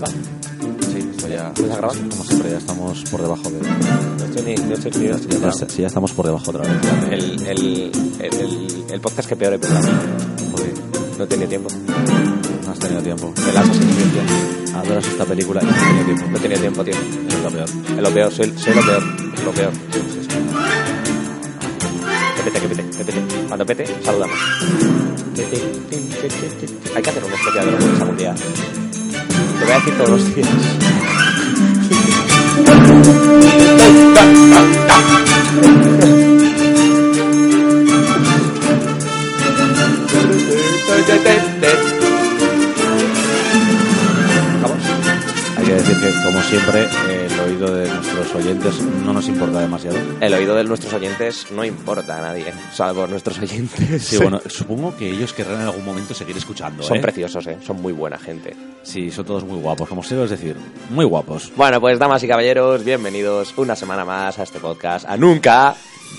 ¿Ya hemos empezado? Sí, esto ya. ¿Empieza a grabar? Como siempre, ya estamos por debajo de. No estoy ni, no estoy ni- no estoy Ya, sí, ya estamos por debajo otra vez. el, el, el, el, el podcast que peor he preparado. Porque No tenía tiempo. no has tenido tiempo. De las asistencias. Adoras esta película y no has tenido tiempo. No tenía tiempo, tío. Es lo peor. Es lo peor, soy, soy lo peor. Es lo peor. Que pete, que pete, que pete. Cuando pete, saludamos. Hay que hacer un especial de los Juegos mundial. Te voy a decir todos los días. Vamos. Hay que decir que, como siempre, eh, oído de nuestros oyentes no nos importa demasiado. El oído de nuestros oyentes no importa a nadie, salvo nuestros oyentes. Sí, bueno, supongo que ellos querrán en algún momento seguir escuchando. Son ¿eh? preciosos, ¿eh? Son muy buena gente. Sí, son todos muy guapos, como se es decir, muy guapos. Bueno, pues damas y caballeros, bienvenidos una semana más a este podcast. A nunca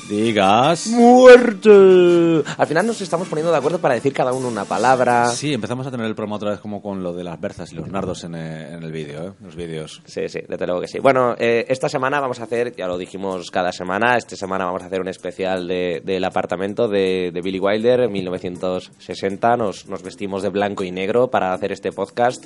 Digas. muerte. Al final nos estamos poniendo de acuerdo para decir cada uno una palabra. Sí, empezamos a tener el programa otra vez como con lo de las berzas y los nardos en, eh, en el vídeo, ¿eh? Los vídeos. Sí, sí, desde luego que sí. Bueno, eh, esta semana vamos a hacer, ya lo dijimos cada semana, esta semana vamos a hacer un especial de- del apartamento de, de Billy Wilder en 1960. Nos, nos vestimos de blanco y negro para hacer este podcast.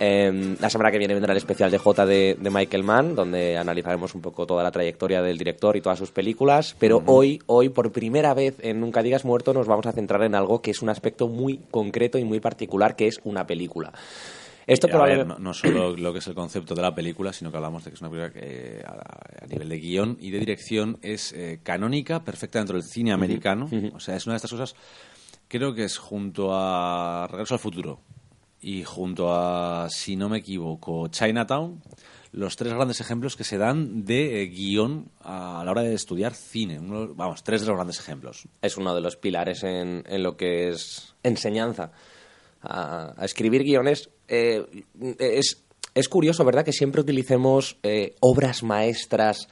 Eh, la semana que viene vendrá el especial de J de, de Michael Mann, donde analizaremos un poco toda la trayectoria del director y todas sus películas. Pero hoy, hoy, por primera vez en Nunca Digas Muerto, nos vamos a centrar en algo que es un aspecto muy concreto y muy particular, que es una película. Esto Eh, ver, probablemente... no, no solo lo que es el concepto de la película, sino que hablamos de que es una película que eh, a, a nivel de guion y de dirección es eh, canónica, perfecta dentro del cine americano. O sea, es una de estas cosas, creo que es junto a Regreso al Futuro y junto a, si no me equivoco, Chinatown, los tres grandes ejemplos que se dan de eh, guion a la hora de estudiar cine. Vamos, tres de los grandes ejemplos. es uno de los pilares en, en lo que es enseñanza. A, a escribir guiones eh, es, es curioso, ¿verdad?, que siempre utilicemos eh, obras maestras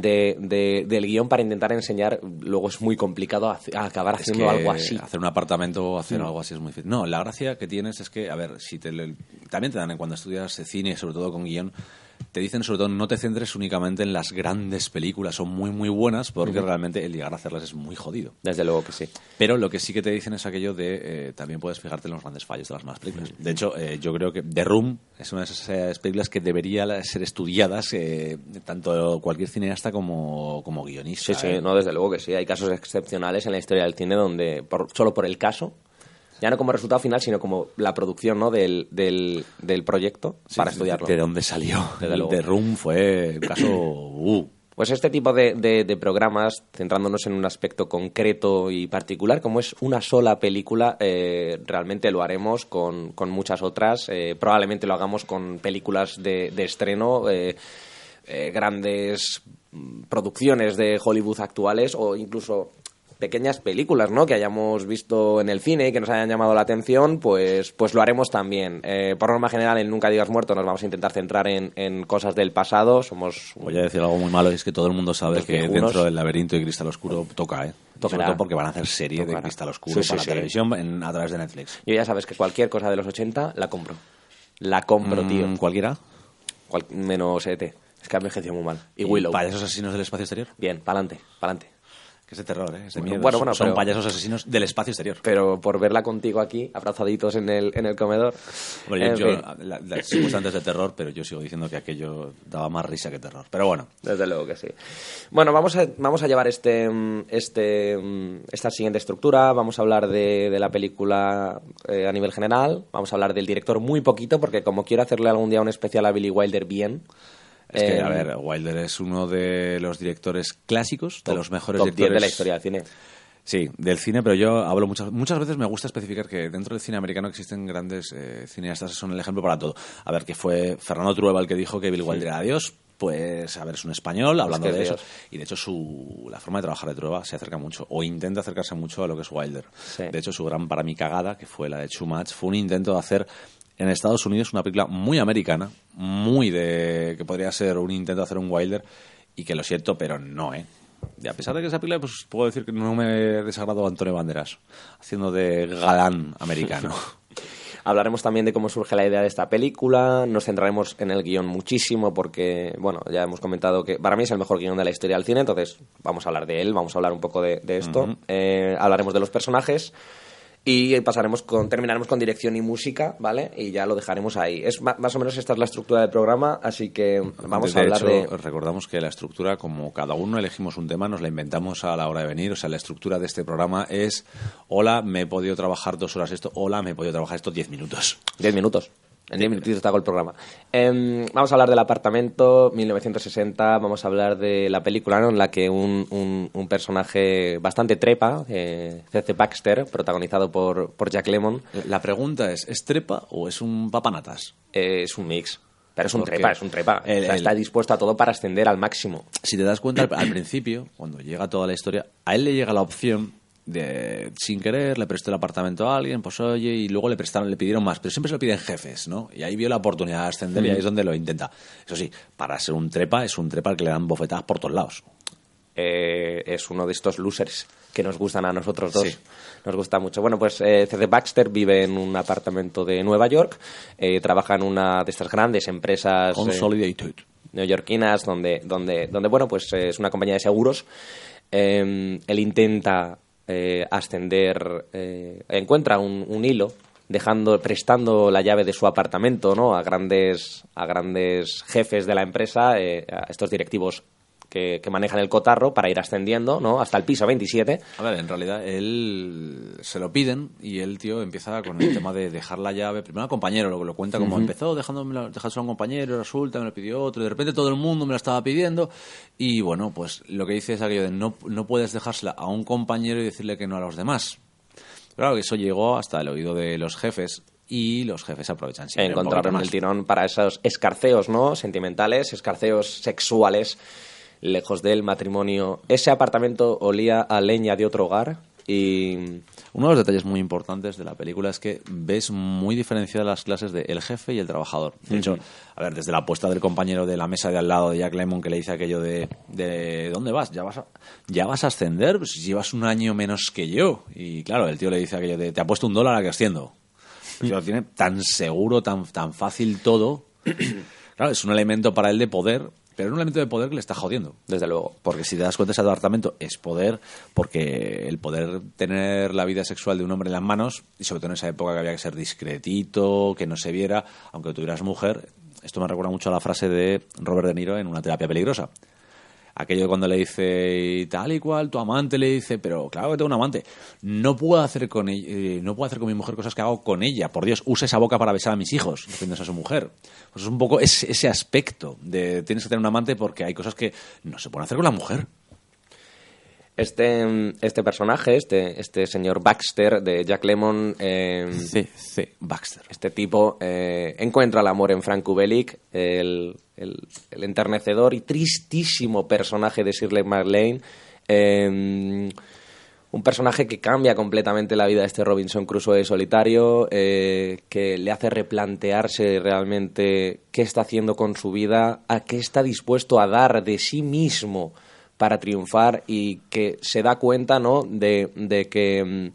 de, de- del guion para intentar enseñar. Luego es muy complicado acabar Es haciendo que algo así. Hacer un apartamento o hacer Mm. algo así es muy difícil. No, la gracia que tienes es que, a ver, si te le- también te dan en cuando estudias cine, sobre todo con guion, te dicen sobre todo no te centres únicamente en las grandes películas, son muy muy buenas porque realmente el llegar a hacerlas es muy jodido. Desde luego que sí. Pero lo que sí que te dicen es aquello de eh, también puedes fijarte en los grandes fallos de las más películas. De hecho, eh, yo creo que The Room es una de esas películas que debería ser estudiadas eh, tanto cualquier cineasta como, como guionista. Sí, sí, ¿eh? no, desde luego que sí. Hay casos excepcionales en la historia del cine donde, por- solo por el caso, ya no como resultado final, sino como la producción ¿no? del, del, del proyecto Sí, para sí, estudiarlo. ¿De dónde salió? Desde El luego. The Room fue un caso... uh, Pues este tipo de, de- de programas, centrándonos en un aspecto concreto y particular, como es una sola película, eh, realmente lo haremos con, con muchas otras. eh, probablemente lo hagamos con películas de, de estreno, eh, eh, grandes mm, producciones de Hollywood actuales o incluso pequeñas películas, ¿no? Que hayamos visto en el cine y que nos hayan llamado la atención, pues, pues lo haremos también. Eh, por norma general, en Nunca Digas Muerto nos vamos a intentar centrar en, en cosas del pasado. Somos Voy a decir algo muy malo y es que todo el mundo sabe que dentro del laberinto y Cristal Oscuro toca, ¿eh? Sobre todo porque van a hacer serie de. Cristal Oscuro Sí, para sí, la sí. televisión en- a través de Netflix. Yo ya sabes que cualquier cosa de los 80 la compro. La compro, Mm, tío. ¿Cualquiera? Cual- menos ET. Es que ha envejecido muy mal. Y Willow. ¿Payasos asesinos del espacio exterior? Bien, pa'lante, pa'lante. Es de terror, ¿eh? Es de miedo. Bueno, bueno, son pero- payasos asesinos del espacio exterior. Pero por verla contigo aquí, abrazaditos en el, en el comedor. En yo, la- la- antes de terror, pero yo sigo diciendo que aquello daba más risa que terror. Pero bueno, Desde luego que sí. Bueno, vamos a, vamos a llevar este, mm, este, mm, esta siguiente estructura. Vamos a hablar de, de la película eh, a nivel general. Vamos a hablar del director muy poquito, porque como quiero hacerle algún día un especial a Billy Wilder bien. Es que, eh, a ver, Wilder es uno de los directores clásicos, de los mejores top 10 directores de la historia del cine. Sí, del cine, pero yo hablo muchas muchas veces me gusta especificar que dentro del cine americano existen grandes eh, cineastas que son el ejemplo para todo. A ver, que fue Fernando Trueba el que dijo que Bill Wilder era Dios, pues a ver, es un español hablando que es de eso. Dios. Y de hecho su la forma de trabajar de Trueba se acerca mucho o intenta acercarse mucho a lo que es Wilder. Sí. De hecho, su gran para mí cagada, que fue la de Too Much, fue un intento de hacer en Estados Unidos una película muy americana, muy de que podría ser un intento de hacer un Wilder y que lo siento, pero no, ¿eh? Y a pesar de que esa película, pues puedo decir que no me desagradó Antonio Banderas, haciendo de galán americano. Hablaremos también de cómo surge la idea de esta película, nos centraremos en el guion muchísimo porque, bueno, ya hemos comentado que para mí es el mejor guion de la historia del cine, entonces vamos a hablar de él, vamos a hablar un poco de, de esto, Eh, hablaremos de los personajes y pasaremos con, terminaremos con dirección y música, ¿vale? Y ya lo dejaremos ahí. Es más o menos esta es la estructura del programa, así que vamos de a hablar hecho, de... recordamos que la estructura, como cada uno elegimos un tema, nos la inventamos a la hora de venir. O sea, la estructura de este programa es: Hola, me he podido trabajar dos horas esto. Hola, me he podido trabajar esto diez minutos. 10 minutos. En 10 minutitos te hago el programa. Em, vamos a hablar del apartamento 1960. Vamos a hablar de la película ¿no? en la que un, un- un personaje bastante trepa, eh, C.C. Baxter, protagonizado por, por Jack Lemmon, La pregunta es: ¿es trepa o es un papanatas? eh, es un mix. Pero es un Porque trepa, es un trepa. el- O sea, el- está dispuesto a todo para ascender al máximo. Si te das cuenta, al, al principio, cuando llega toda la historia, a él le llega la opción de, sin querer, le prestó el apartamento a alguien, pues oye, y luego le prestaron, le pidieron más, pero siempre se lo piden jefes, ¿no? Y ahí vio la oportunidad de ascender y ahí es donde lo intenta. Eso sí, para ser un trepa, es un trepa al que le dan bofetadas por todos lados. eh, es uno de estos losers que nos gustan a nosotros dos. Sí. Nos gusta mucho. Bueno, pues eh, C.C. Baxter vive en un apartamento de Nueva York, eh, trabaja en una de estas grandes empresas eh, Consolidated. neoyorquinas donde, donde, donde bueno, pues es una compañía de seguros. Eh, él intenta eh, ascender, eh, encuentra un, hilo dejando prestando la llave de su apartamento ¿no? a grandes a grandes jefes de la empresa eh, a estos directivos que, que manejan el cotarro para ir ascendiendo ¿no? hasta el piso 27 A ver, en realidad él se lo piden y el tío empieza con el tema de dejar la llave. Primero al compañero, lo, lo cuenta como empezó dejándome a un compañero, resulta, me lo pidió otro, y de repente todo el mundo me lo estaba pidiendo. Y bueno, pues lo que dice es aquello de no, no puedes dejársela a un compañero y decirle que no a los demás. Claro que eso llegó hasta el oído de los jefes y los jefes aprovechan siempre. encontraron el tirón para esos escarceos no sentimentales escarceos sexuales lejos del matrimonio ese apartamento olía a leña de otro hogar y Uno de los detalles muy importantes de la película es que ves muy diferenciadas las clases de el jefe y el trabajador. De hecho, a ver, desde la apuesta del compañero de la mesa de al lado de Jack Lemmon que le dice aquello de, de ¿dónde vas? ¿Ya vas, a, ¿Ya vas a ascender? Pues llevas un año menos que yo. Y claro, el tío le dice aquello de te ha puesto un dólar a que asciendo. Tío lo tiene tan seguro, tan, tan fácil todo. claro, es un elemento para él de poder, pero es un elemento de poder que le está jodiendo. desde luego Porque si te das cuenta, ese apartamento es poder, porque el poder tener la vida sexual de un hombre en las manos, y sobre todo en esa época que había que ser discretito, que no se viera, aunque tuvieras mujer, esto me recuerda mucho a la frase de Robert De Niro en Una terapia peligrosa. Aquello de cuando le dice tal y cual, tu amante le dice, pero claro que tengo un amante, no puedo hacer con ella, eh, no puedo hacer con mi mujer cosas que hago con ella. Por Dios, usa esa boca para besar a mis hijos, refiriéndose a su mujer. Pues es un poco ese, ese aspecto de tienes que tener un amante porque hay cosas que no se pueden hacer con la mujer. Este este personaje este este señor Baxter de Jack Lemmon eh, C. C. Baxter. este tipo eh, encuentra el amor en Frank Kubelik, el, el- el enternecedor y tristísimo personaje de Shirley MacLaine. eh, un personaje que cambia completamente la vida de este Robinson Crusoe solitario, eh, que le hace replantearse realmente qué está haciendo con su vida, a qué está dispuesto a dar de sí mismo para triunfar y que se da cuenta ¿no? de, de que mm,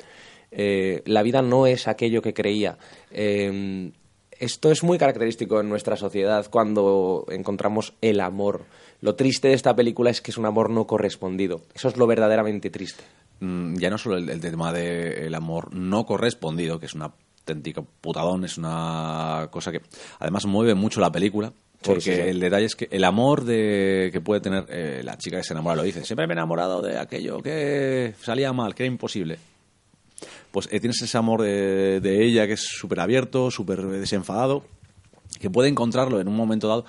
eh, la vida no es aquello que creía. Eh, esto es muy característico en nuestra sociedad cuando encontramos el amor Lo triste de esta película es que es un amor no correspondido. Eso es lo verdaderamente triste. Mm, ya no solo el, tema del amor no correspondido, que es una auténtica putadón, es una cosa que además mueve mucho la película. Porque Sí, sí, sí. el detalle es que el amor de, que puede tener eh, la chica que se enamora lo dice. Siempre me he enamorado de aquello que salía mal, que era imposible. Pues eh, tienes ese amor de, de ella que es súper abierto, súper desenfadado, que puede encontrarlo en un momento dado.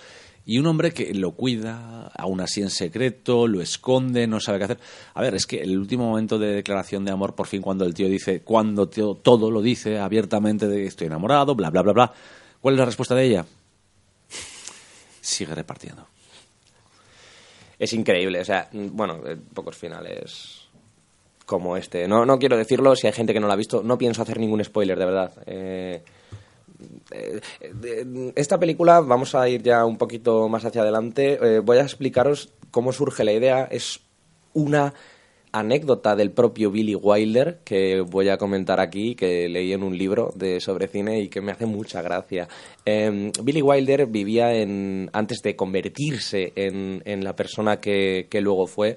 Y un hombre que lo cuida, aún así en secreto, lo esconde, no sabe qué hacer. A ver, es que el último momento de declaración de amor, por fin, cuando el tío dice, cuando tío, todo lo dice abiertamente de estoy enamorado, bla, bla, bla, bla. ¿Cuál es la respuesta de ella? Sigue repartiendo. Es increíble, o sea, bueno, eh, pocos finales como este. No, no quiero decirlo, si hay gente que no lo ha visto, no pienso hacer ningún spoiler, de verdad. Eh, eh, esta película, vamos a ir ya un poquito más hacia adelante, voy a explicaros cómo surge la idea. Es una anécdota del propio Billy Wilder que voy a comentar aquí, que leí en un libro de sobre cine y que me hace mucha gracia. Eh, Billy Wilder vivía en antes de convertirse en, en la persona que, que luego fue,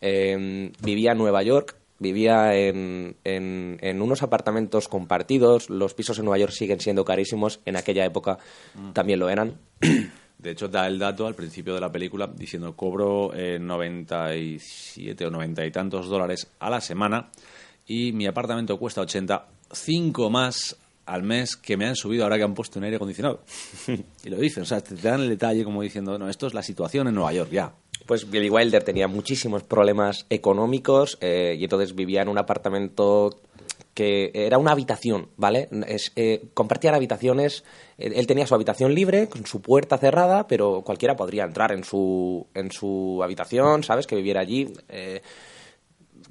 eh, vivía en Nueva York. Vivía en, en, en unos apartamentos compartidos. Los pisos en Nueva York siguen siendo carísimos. En aquella época también lo eran. De hecho, da el dato al principio de la película diciendo cobro eh, 97 o 90 y tantos dólares a la semana y mi apartamento cuesta 80, 5 más al mes que me han subido ahora que han puesto un aire acondicionado. y lo dicen, o sea, te dan el detalle como diciendo, no, esto es la situación en Nueva York ya. Pues Billy Wilder tenía muchísimos problemas económicos eh, y entonces vivía en un apartamento que era una habitación, ¿vale? Es, eh, compartían habitaciones, él, tenía su habitación libre, con su puerta cerrada, pero cualquiera podría entrar en su, en su habitación, ¿sabes? Que viviera allí. eh,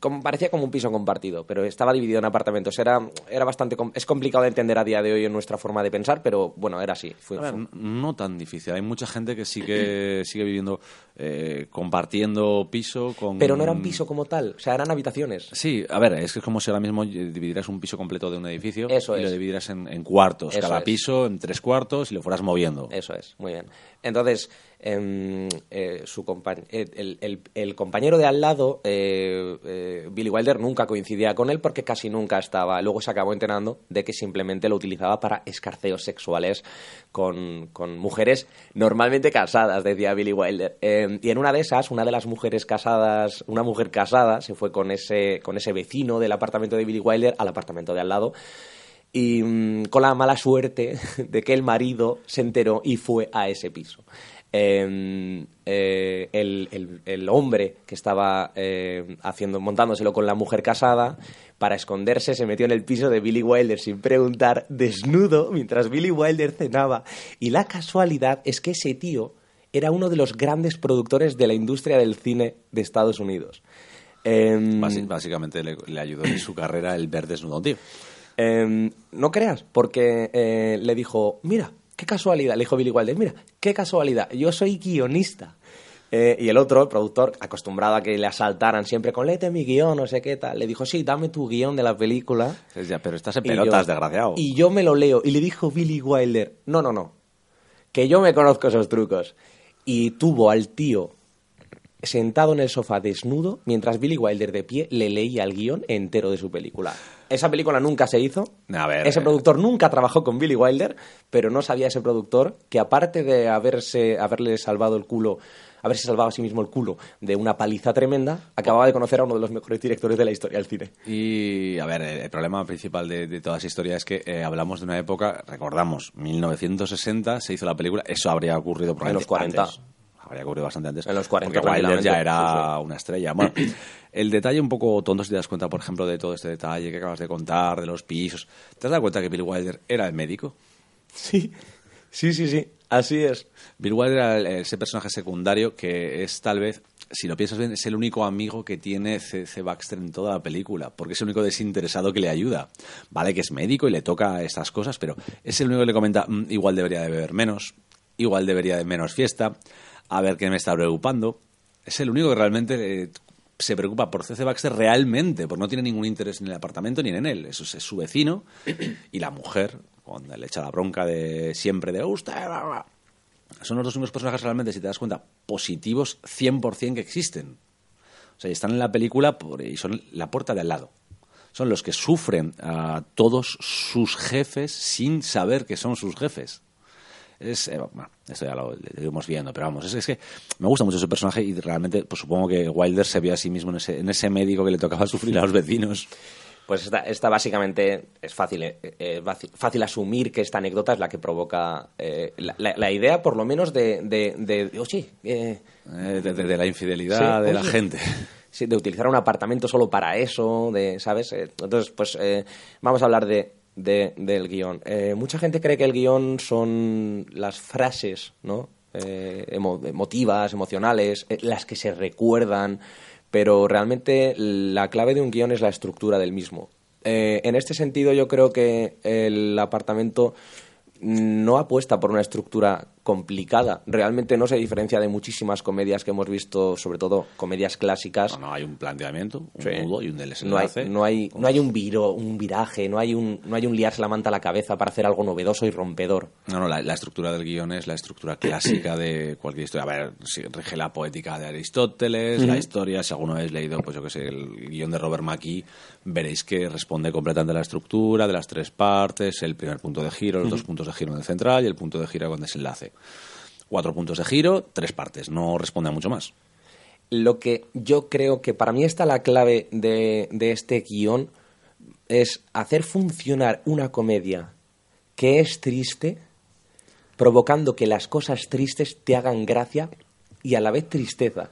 como, parecía como un piso compartido, pero estaba dividido en apartamentos. Era, era bastante... Es complicado de entender a día de hoy en nuestra forma de pensar, pero bueno, era así. Fue- A ver, fue- n- no tan difícil. Hay mucha gente que sigue, sigue viviendo, eh, compartiendo piso con... Pero no era un piso como tal, o sea, eran habitaciones. Sí, a ver, es que es como si ahora mismo eh, dividieras un piso completo de un edificio Eso y lo dividieras en, en cuartos, Eso cada es. piso en tres cuartos y lo fueras moviendo. Eso es, muy bien. Entonces, em, eh, su eh, el, compañero de al lado, eh, Billy Wilder, nunca coincidía con él porque casi nunca estaba. Luego se acabó enterando de que simplemente lo utilizaba para escarceos sexuales con, con mujeres normalmente casadas, decía Billy Wilder. Em, y en una de esas, una de las mujeres casadas, una mujer casada, se fue con ese, con ese vecino del apartamento de Billy Wilder al apartamento de al lado y mm, con la mala suerte de que el marido se enteró y fue a ese piso. Eh, eh, el, el- el hombre que estaba eh, haciendo, montándoselo con la mujer casada, para esconderse se metió en el piso de Billy Wilder sin preguntar, desnudo, mientras Billy Wilder cenaba. Y la casualidad es que ese tío era uno de los grandes productores de la industria del cine de Estados Unidos. Em, básicamente le, le ayudó en su carrera el ver desnudo tío. No creas, porque eh, le dijo, mira, qué casualidad, le dijo Billy Wilder, mira, qué casualidad, yo soy guionista. Eh, y el otro, el productor, acostumbrado a que le asaltaran siempre con léete mi guion, no sé qué tal, le dijo, sí, dame tu guion de la película. Ya, pero estás en Y pelotas, yo- desgraciado. Y yo me lo leo. Y le dijo Billy Wilder, no, no, no, que yo me conozco esos trucos. Y tuvo al tío sentado en el sofá desnudo, mientras Billy Wilder de pie le leía el guion entero de su película. Esa película nunca se hizo. A ver, ese eh. productor nunca trabajó con Billy Wilder, pero no sabía ese productor que aparte de haberse, haberle salvado el culo, haberse salvado a sí mismo el culo de una paliza tremenda, acababa de conocer a uno de los mejores directores de la historia del cine. Y, a ver, el, problema principal de, de toda esa historia es que eh, hablamos de una época, recordamos, 1960 se hizo la película, eso habría ocurrido probablemente los 40. antes. Habría ocurrido bastante antes. En los 40 Porque Wilder ya era una estrella. Bueno, el detalle un poco tonto si te das cuenta, por ejemplo, de todo este detalle que acabas de contar, de los pisos. ¿Te has dado cuenta que Bill Wilder era el médico? Sí, sí, sí, sí, así es. Bill Wilder era ese personaje secundario que es tal vez, si lo piensas bien, es el único amigo que tiene C.C. Baxter en toda la película, porque es el único desinteresado que le ayuda. Vale que es médico y le toca estas cosas, pero es el único que le comenta, "Mm, igual debería de beber menos, igual debería de menos fiesta, a ver qué me está preocupando. Es el único que realmente... eh, se preocupa por C.C. Baxter realmente, porque no tiene ningún interés en el apartamento ni en él. Eso es, su vecino y la mujer, cuando le echa la bronca de siempre de bla, son los dos únicos personajes realmente, si te das cuenta, positivos 100% que existen. O sea, están en la película y son la puerta de al lado. Son los que sufren a todos sus jefes sin saber que son sus jefes. Es, eh, bueno, esto ya lo, iremos viendo, pero vamos, es, que me gusta mucho ese personaje y realmente pues supongo que Wilder se vio a sí mismo en ese, en ese médico que le tocaba sufrir a los vecinos. Pues esta, básicamente es fácil, eh, eh, fácil asumir que esta anécdota es la que provoca eh, la, idea, por lo menos, de, de, de oye... de, la infidelidad de la gente. Sí, de utilizar un apartamento solo para eso, de, ¿sabes? Entonces, pues vamos a hablar de, del guion. mucha gente cree que el guion son las frases, ¿no? emotivas, emocionales, las que se recuerdan pero realmente la clave de un guion es la estructura del mismo. Eh, en este sentido, yo creo que el apartamento no apuesta por una estructura complicada. Realmente no se diferencia de muchísimas comedias que hemos visto, sobre todo comedias clásicas. No, hay un planteamiento, un nudo y un desenlace. No hay, no hay, un, viro, un viraje, no hay un, no hay un liarse la manta a la cabeza para hacer algo novedoso y rompedor. No, no, la, estructura del guion es la estructura clásica de cualquier historia. A ver, si rige la poética de Aristóteles, la historia, si alguno habéis leído, pues yo que sé, el guion de Robert McKee, veréis que responde completamente a la estructura de las tres partes, el primer punto de giro, los dos puntos de giro en el central y el punto de giro con desenlace cuatro puntos de giro, tres partes, no responde a mucho más. Lo que yo creo que para mí está la clave de, este guion es hacer funcionar una comedia que es triste, provocando que las cosas tristes te hagan gracia y a la vez tristeza.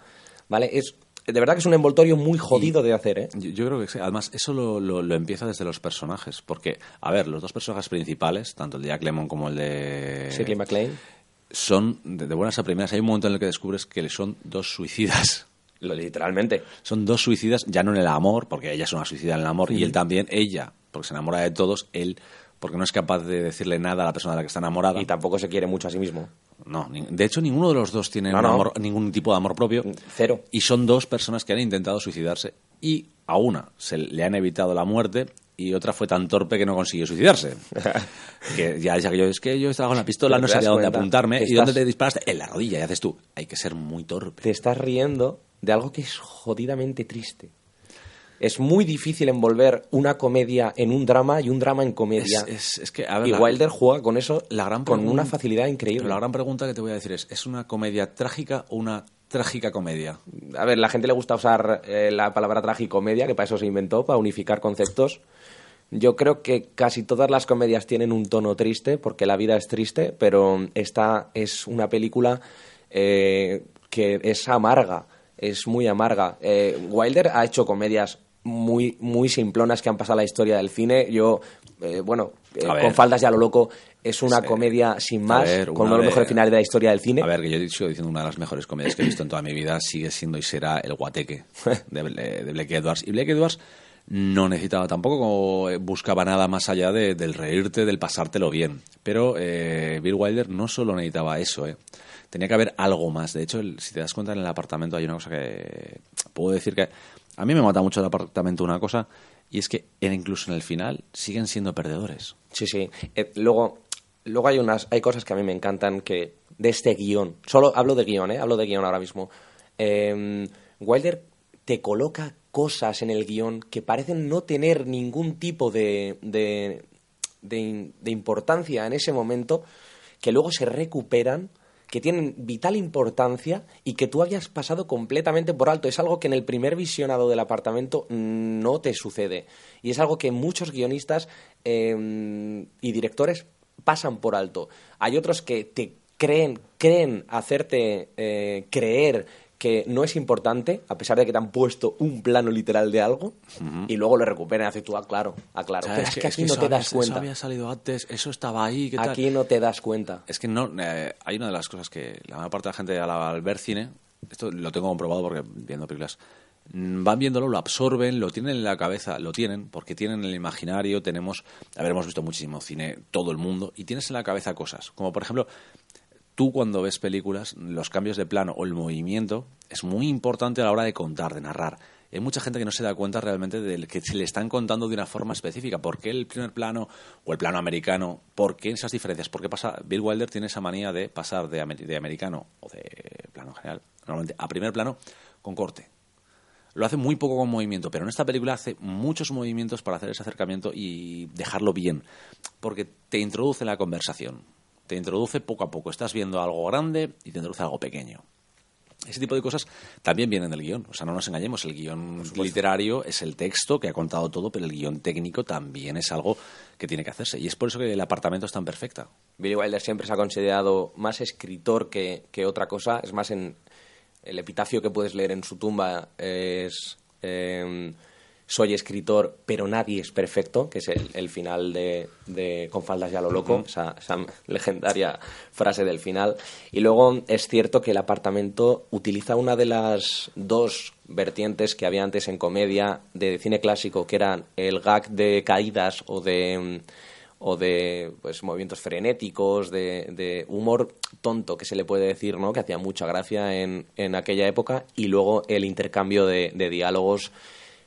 ¿Vale? Es, de verdad que es un envoltorio muy jodido de hacer, ¿eh? Yo, creo que sí. Además, eso lo, lo, empieza desde los personajes. Porque, a ver, los dos personajes principales, tanto el de Jack Lemmon como el de... Shirley MacLaine son, de, buenas a primeras, hay un momento en el que descubres que son dos suicidas. Literalmente. Son dos suicidas, ya no en el amor, porque ella es una suicida en el amor, y él también, ella, porque se enamora de todos, él, porque no es capaz de decirle nada a la persona de la que está enamorada. Y tampoco se quiere mucho a sí mismo. No, de hecho ninguno de los dos tiene ningún tipo de amor propio. Cero. Y son dos personas que han intentado suicidarse y a una se le han evitado la muerte y otra fue tan torpe que no consiguió suicidarse. que ya decía que yo, es que yo estaba con la pistola, no sabía dónde apuntarme. ¿Y dónde te disparaste? En la rodilla. Y haces tú, hay que ser muy torpe. Te estás riendo de algo que es jodidamente triste. Es muy difícil envolver una comedia en un drama y un drama en comedia. Es, que, y Wilder juega con eso la gran con una facilidad increíble. La gran pregunta que te voy a decir es, ¿es una comedia trágica o una trágica comedia? A ver, la gente le gusta usar eh, la palabra tragicomedia, que para eso se inventó, para unificar conceptos. Yo creo que casi todas las comedias tienen un tono triste, porque la vida es triste, pero esta es una película eh, que es amarga, es muy amarga. Eh, Wilder ha hecho comedias muy, muy simplonas que han pasado a la historia del cine. Yo, eh, bueno, con faldas ya lo loco, es una comedia sin más, con uno de los mejores finales de la historia del cine. A ver, que yo he dicho diciendo una de las mejores comedias que he visto en toda mi vida, sigue siendo y será El Guateque de, de Blake Edwards. Y Blake Edwards no necesitaba tampoco, eh, buscaba nada más allá de, del reírte, del pasártelo bien. Pero eh, Bill Wilder no solo necesitaba eso, eh. tenía que haber algo más. De hecho, si te das cuenta en el apartamento hay una cosa que puedo decir que a mí me mata mucho el apartamento una cosa y es que incluso en el final siguen siendo perdedores. Sí, sí. luego, luego hay unas, hay cosas que a mí me encantan que de este guion. Solo hablo de guion, ¿eh? Hablo de guion ahora mismo. Wilder te coloca cosas en el guion que parecen no tener ningún tipo de, de, de, importancia en ese momento, que luego se recuperan que tienen vital importancia y que tú hayas pasado completamente por alto. Es algo que en el primer visionado del apartamento no te sucede. Y es algo que muchos guionistas em, y directores pasan por alto. Hay otros que te creen, creen hacerte eh, creer que no es importante, a pesar de que te han puesto un plano literal de algo, y luego lo recuperen y haces tú, ah, claro, ah. Pero es, que, aquí no te das cuenta. Eso había salido antes, eso estaba ahí. ¿qué aquí no te das cuenta. Es que no, eh, hay una de las cosas que la mayor parte de la gente al, ver cine, esto lo tengo comprobado porque viendo películas, mm, van viéndolo, lo absorben, lo tienen en la cabeza, lo tienen, porque tienen en el imaginario, tenemos, a ver, hemos visto muchísimo cine, todo el mundo, y tienes en la cabeza cosas, como por ejemplo, tú cuando ves películas, los cambios de plano o el movimiento es muy importante a la hora de contar, de narrar. hay mucha gente que no se da cuenta realmente de que se le están contando de una forma específica. ¿Por qué el primer plano o el plano americano? ¿Por qué esas diferencias? ¿Por qué pasa? Bill Wilder tiene esa manía de pasar de, americano o de plano general, normalmente a primer plano con corte. Lo hace muy poco con movimiento, pero en esta película hace muchos movimientos para hacer ese acercamiento y dejarlo bien, porque te introduce en la conversación, te introduce poco a poco. Estás viendo algo grande y te introduce algo pequeño. Ese tipo de cosas también vienen del guion. O sea, no nos engañemos, el guion literario es el texto que ha contado todo, pero el guion técnico también es algo que tiene que hacerse. Y es por eso que el apartamento es tan perfecta. Billy Wilder siempre se ha considerado más escritor que, que otra cosa. Es más, en el epitafio que puedes leer en su tumba es... Em, soy escritor, pero nadie es perfecto, que es el, final de, Con faldas ya lo loco, esa, legendaria frase del final. Y luego es cierto que el apartamento utiliza una de las dos vertientes que había antes en comedia de cine clásico, que eran el gag de caídas o de o de pues, movimientos frenéticos, de, humor tonto que se le puede decir, ¿no? que hacía mucha gracia en, en aquella época, y luego el intercambio de, de diálogos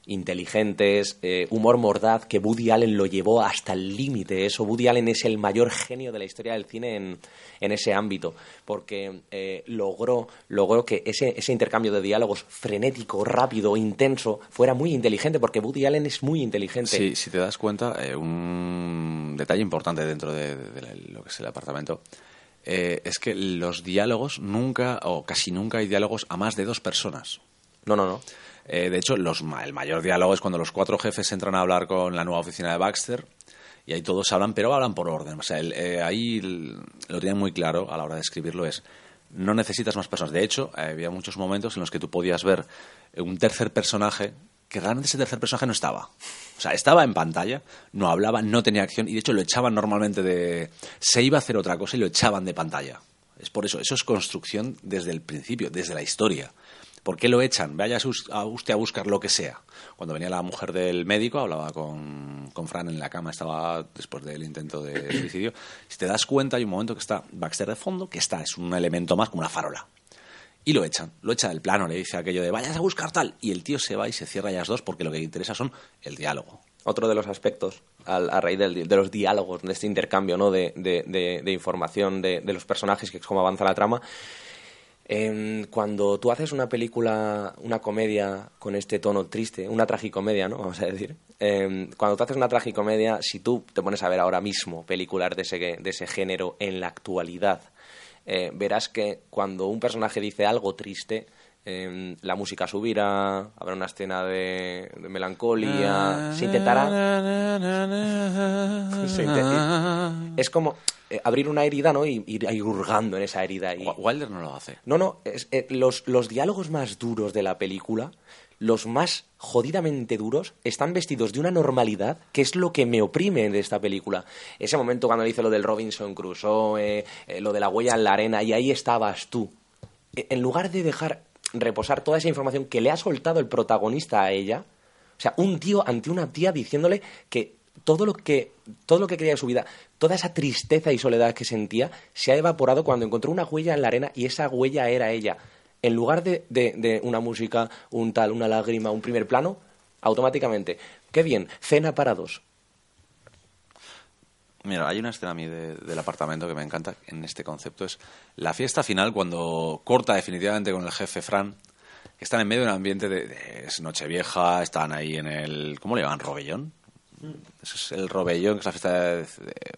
inteligentes, eh, humor mordaz, que Woody Allen lo llevó hasta el límite. Eso, Woody Allen es el mayor genio de la historia del cine en, en ese ámbito, porque eh, logró, logró que ese, ese intercambio de diálogos frenético, rápido, intenso, fuera muy inteligente, porque Woody Allen es muy inteligente. Sí, si te das cuenta, eh, un detalle importante dentro de, lo que es el apartamento. es que los diálogos nunca o casi nunca hay diálogos a más de dos personas. No, no, no. Eh, de hecho, los, el mayor diálogo es cuando los cuatro jefes entran a hablar con la nueva oficina de Baxter y ahí todos hablan, pero hablan por orden. O sea, eh, ahí lo tienen muy claro a la hora de escribirlo es no necesitas más personas. De hecho, había muchos momentos en los que tú podías ver un tercer personaje que realmente ese tercer personaje no estaba. O sea, estaba en pantalla, no hablaba, no tenía acción y de hecho lo echaban normalmente de... Se iba a hacer otra cosa y lo echaban de pantalla. Es por eso, eso es construcción desde el principio, desde la historia. ¿Por qué lo echan? Vaya usted a buscar lo que sea. Cuando venía la mujer del médico, hablaba con, con Fran en la cama, estaba después del intento de suicidio. Si te das cuenta, hay un momento que está Baxter de fondo, que está, es un elemento más como una farola. Y lo echan, lo echan del plano, le dice aquello de vayas a buscar tal. Y el tío se va y se cierra ellas dos porque lo que le interesa son el diálogo. Otro de los aspectos, a, raíz de los diálogos, de este intercambio ¿no? de, de información de, los personajes, que es como avanza la trama, cuando tú haces una película, una comedia con este tono triste, una tragicomedia, ¿no? Vamos a decir. Em, cuando tú haces una tragicomedia, si tú te pones a ver ahora mismo películas de ese, de ese género en la actualidad, eh, verás que cuando un personaje dice algo triste, em, la música subirá, habrá una escena de, melancolía, se intentará... es como eh, abrir una herida ¿no? y ir, hurgando en esa herida. Y... Wilder no lo hace. No, no, eh, los, los diálogos más duros de la película, los más jodidamente duros, están vestidos de una normalidad que es lo que me oprime de esta película. Ese momento cuando dice lo del Robinson Crusoe, eh, lo de la huella en la arena, y ahí estabas tú. E, en lugar de dejar reposar toda esa información que le ha soltado el protagonista a ella, o sea, un tío ante una tía diciéndole que todo lo que todo lo que quería de su vida, toda esa tristeza y soledad que sentía, se ha evaporado cuando encontró una huella en la arena y esa huella era ella. En lugar de, de, una música, un tal, una lágrima, un primer plano, automáticamente. Qué bien, cena para dos. Mira, hay una escena a mí del apartamento que me encanta en este concepto. Es la fiesta final cuando corta definitivamente con el jefe Fran. Que están en medio de un ambiente de, de es Nochevieja, están ahí en el... ¿Cómo le llaman? ¿Robellón? Es el robellón, que es la fiesta, de,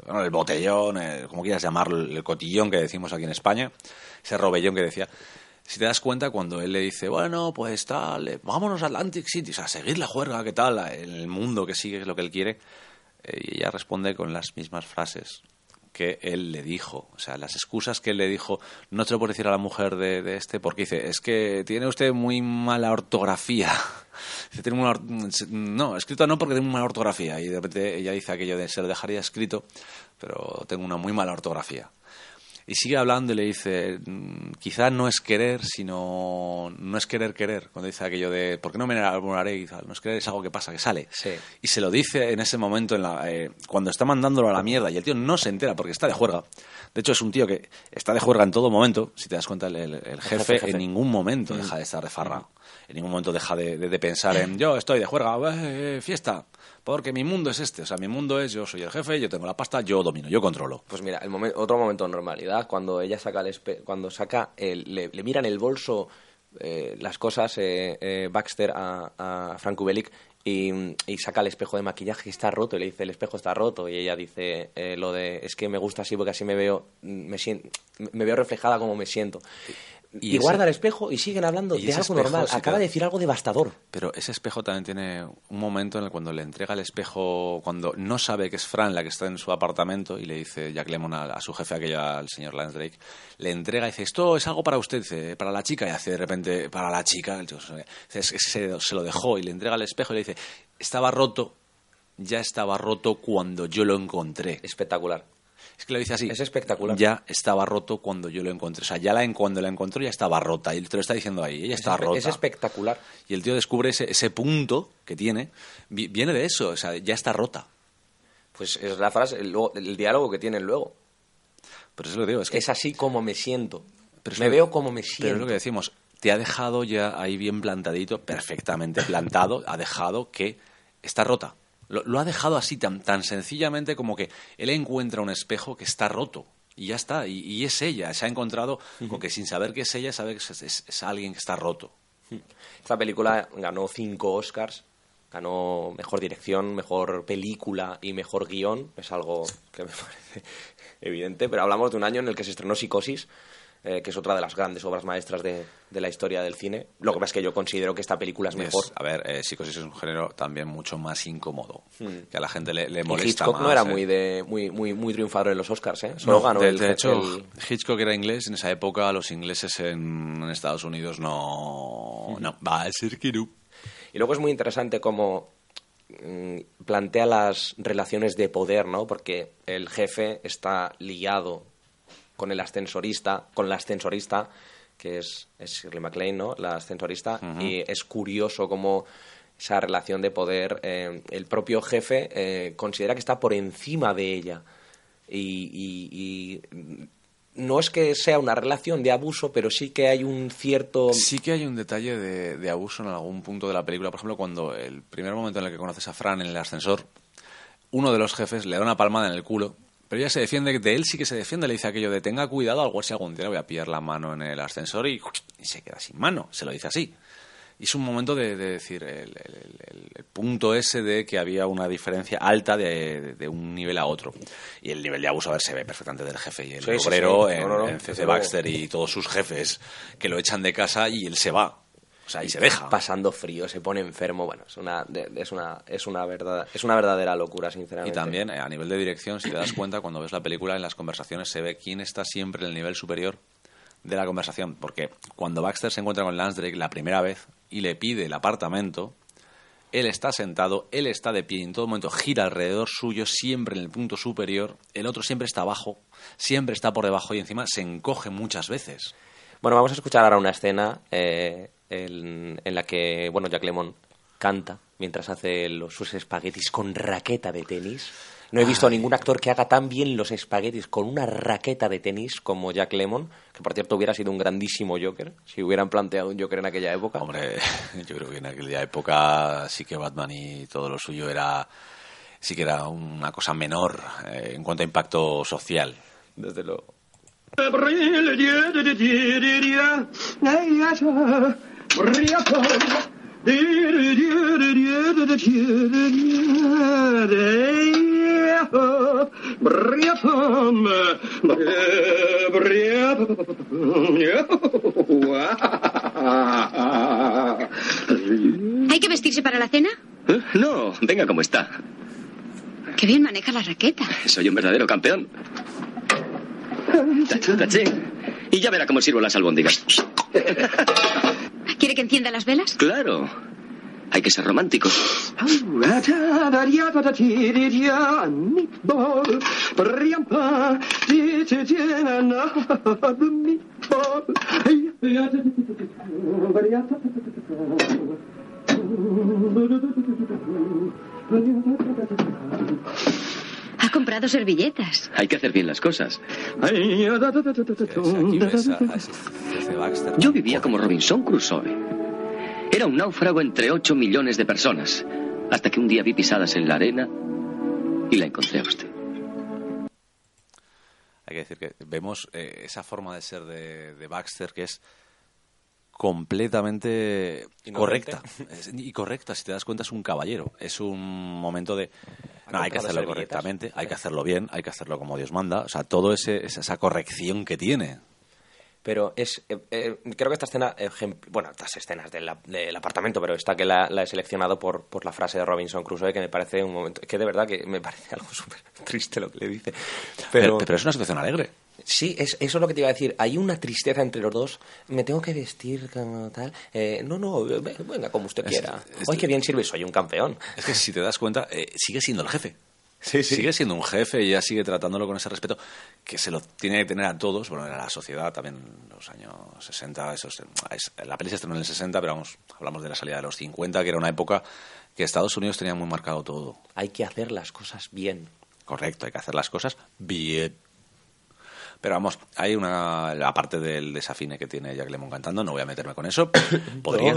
bueno, el botellón, como quieras llamarlo, el cotillón que decimos aquí en España, ese robellón que decía. Si te das cuenta, cuando él le dice, bueno, pues tal, eh, vámonos a Atlantic City, o sea, seguir la juerga, ¿qué tal? El mundo que sigue es lo que él quiere. Eh, y ella responde con las mismas frases que él le dijo. O sea, las excusas que él le dijo, no te lo puedo decir a la mujer de, de este, porque dice, es que tiene usted muy mala ortografía. tiene no, escrito no porque una mala ortografía. Y de repente ella dice aquello de se lo dejaría escrito, pero tengo una muy mala ortografía. Y sigue hablando y le dice, mm, quizá no es querer, sino no es querer querer. Cuando dice aquello de, ¿por qué no me enamoraré? Y tal, no es querer, es algo que pasa, que sale. Sí. Y se lo dice en ese momento, en la, eh, cuando está mandándolo a la mierda. Y el tío no se entera porque está de juerga. De hecho, es un tío que está de juerga en todo momento. Si te das cuenta, el, el- el jefe, jefe. en ningún momento deja de estar de farra. En ningún momento deja de, de- de pensar en, yo estoy de juerga, eh, fiesta. Porque mi mundo es este. O sea, mi mundo es, yo soy el jefe, yo tengo la pasta, yo domino, yo controlo. Pues mira, el momen- otro momento de normalidad, cuando ella saca el cuando saca el, le, le mira en el bolso eh, las cosas eh, eh, Baxter a, a Frank Kubelik y, y saca el espejo de maquillaje que está roto y le dice el espejo está roto y ella dice eh, lo de es que me gusta así porque así me veo me me veo reflejada como me siento y, guarda el espejo y siguen hablando y de algo normal. acaba de decir algo devastador. Pero ese espejo también tiene un momento en el cuando le entrega el espejo, cuando no sabe que es Fran la que está en su apartamento y le dice Jack Lemmon a, a su jefe, aquello al señor Lance Drake, le entrega y dice, esto es algo para usted, dice, para la chica, y hace de repente, para la chica, el tío se, se, se lo dejó y le entrega el espejo y le dice, estaba roto, ya estaba roto cuando yo lo encontré. espectacular Es que lo dice así. Es espectacular. Ya estaba roto cuando yo lo encontré. O sea, ya la, en- cuando la encontró ya estaba rota. Y te lo está diciendo ahí. Ella está es, espe- rota. es espectacular Y el tío descubre ese, ese punto que tiene. Vi- Viene de eso. O sea, ya está rota. pues es la frase el, el diálogo que tienen luego Pero eso es lo digo. Es que es así como me siento. Pero me lo- veo como me siento. Pero es lo que decimos. Te ha dejado ya ahí bien plantadito, perfectamente plantado. ha dejado que está rota. Lo, lo ha dejado así, tan, tan sencillamente como que él encuentra un espejo que está roto. Y ya está. Y, y es ella. Se ha encontrado con que sin saber que es ella, sabe que es, es- es alguien que está roto. Esta película ganó cinco Oscars. Ganó mejor dirección, mejor película y mejor guion. Es algo que me parece evidente. Pero hablamos de un año en el que se estrenó Psicosis, eh, que es otra de las grandes obras maestras de, de la historia del cine. Lo que pasa es que yo considero que esta película es mejor. Es- a ver, eh, psicosis es un género también mucho más incómodo. Que a la gente le, le Y molesta Hitchcock más. no era eh. muy, de, muy, muy, muy triunfador en los Oscars, ¿eh? Solo No, ganó de, el- de hecho, el- Hitchcock era inglés. En esa época, los ingleses en, en Estados Unidos no. No, va a ser que no. Y luego es muy interesante cómo mm, plantea las relaciones de poder, ¿no? Porque el jefe está liado con el ascensorista, con la ascensorista, que es, es Shirley MacLaine, ¿no? La ascensorista, y es curioso cómo esa relación de poder, eh, el propio jefe eh, considera que está por encima de ella. Y, y- y, no es que sea una relación de abuso, pero sí que hay un cierto... Sí que hay un detalle de, de abuso en algún punto de la película. Por ejemplo, cuando el primer momento en el que conoces a Fran en el ascensor, uno de los jefes le da una palmada en el culo, pero ella se defiende, de él sí que se defiende, le dice aquello de tenga cuidado, algo si algún día le voy a pillar la mano en el ascensor y, y se queda sin mano, se lo dice así. Y es un momento de, de decir, el, el- el- el punto ese de que había una diferencia alta de, de un nivel a otro. Y el nivel de abuso, a ver, se ve perfectamente del jefe y el Sí, obrero sí. en, No, no, no, en CC. Baxter y todos sus jefes que lo echan de casa y él se va. O sea, y se deja. pasando frío, se pone enfermo, bueno, es una es una es una verdad, es una verdadera locura, Y sinceramente. también, eh, a nivel de dirección, si te das cuenta, cuando ves la película, en las conversaciones se ve quién está siempre en el nivel superior de la conversación. Porque cuando Baxter se encuentra con Lance Drake la primera vez y le pide el apartamento, él está sentado, él está de pie y en todo momento gira alrededor suyo, siempre en el punto superior. El otro siempre está abajo, siempre está por debajo y encima se encoge muchas veces. Bueno, vamos a escuchar ahora una escena eh, en, en la que, bueno, Jack Lemmon canta mientras hace los, sus espaguetis con raqueta de tenis. No he visto a ningún actor que haga tan bien los espaguetis con una raqueta de tenis como Jack Lemmon, que por cierto hubiera sido un grandísimo Joker, si hubieran planteado un Joker en aquella época. Hombre, yo creo que en aquella época sí que Batman y todo lo suyo era sí que era una cosa menor eh, en cuanto a impacto social. Desde luego. ¿Hay que vestirse para la cena? ¿Eh? No, venga como está. Qué bien maneja la raqueta. Soy un verdadero campeón. Y ya verá cómo sirvo las albóndigas. ¿Quiere que encienda las velas? Claro. Hay que ser románticos. Ha comprado servilletas. Hay que hacer bien las cosas. Yo vivía como Robinson Crusoe. Era un náufrago entre 8 millones de personas. Hasta que un día vi pisadas en la arena y la encontré a usted. Hay que decir que vemos eh, esa forma de ser de, de Baxter que es completamente Inocente. correcta. Y correcta, si te das cuenta, es un caballero. Es un momento de... No, hay que hacerlo correctamente, hay que hacerlo bien, hay que hacerlo como Dios manda. O sea, todo ese, esa, corrección que tiene. Pero es. eh, eh, creo que esta escena. bueno, estas escenas del, ap- del apartamento, pero esta que la, la he seleccionado por, por la frase de Robinson Crusoe, que me parece un momento. Que de verdad que me parece algo súper triste lo que le dice. Pero, Pero. pero es una situación alegre. Sí, es, eso es lo que te iba a decir. Hay una tristeza entre los dos. Me tengo que vestir como tal. Eh, no, no, ve- venga, como usted Es- quiera. es- Ay, qué bien sirve, soy un campeón. Es que si te das cuenta, eh, sigue siendo el jefe. Sí, sí. Sigue siendo un jefe y ya sigue tratándolo con ese respeto que se lo tiene que tener a todos. Bueno, era la sociedad también en los años 60. Esos, es- la peli se estrenó en el 60, pero vamos, hablamos de la salida de los 50, que era una época que Estados Unidos tenía muy marcado todo. Hay que hacer las cosas bien. Correcto, hay que hacer las cosas bien. Pero vamos, hay una. La parte del desafine que tiene Jack Lemmon cantando, no voy a meterme con eso. Podría.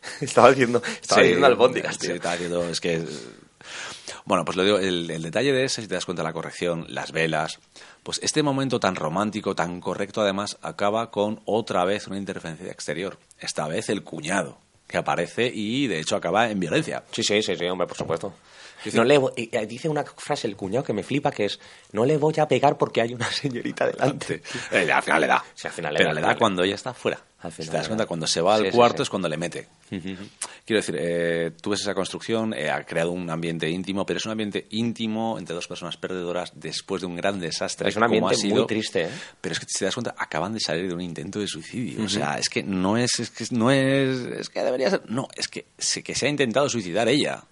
Estaba diciendo, estaba Sí, diciendo albóndigas, sí, tío. estaba diciendo, es que... Bueno, pues lo digo, el, el detalle de ese, si te das cuenta, la corrección, las velas, pues este momento tan romántico, tan correcto, además, acaba con otra vez una interferencia exterior. Esta vez el cuñado, que aparece y, de hecho, acaba en violencia. Sí, sí, sí, sí, hombre, por supuesto. No le dice una frase el cuñado que me flipa que es no le voy a pegar porque hay una señorita delante. Eh, al final le da. Sí, al final le Pero da, le da cuando ella está fuera. Al final te das cuenta, cuando se va al Sí, cuarto es cuando le mete. Quiero decir, eh, tú ves esa construcción, eh, ha creado un ambiente íntimo, pero es un ambiente íntimo entre dos personas perdedoras después de un gran desastre. Es un como ha ambiente muy triste, ¿eh? Pero es que si te das cuenta, acaban de salir de un intento de suicidio. O sea, es que no es, es que no es, es que debería ser, no, es que se, que se ha intentado suicidar ella.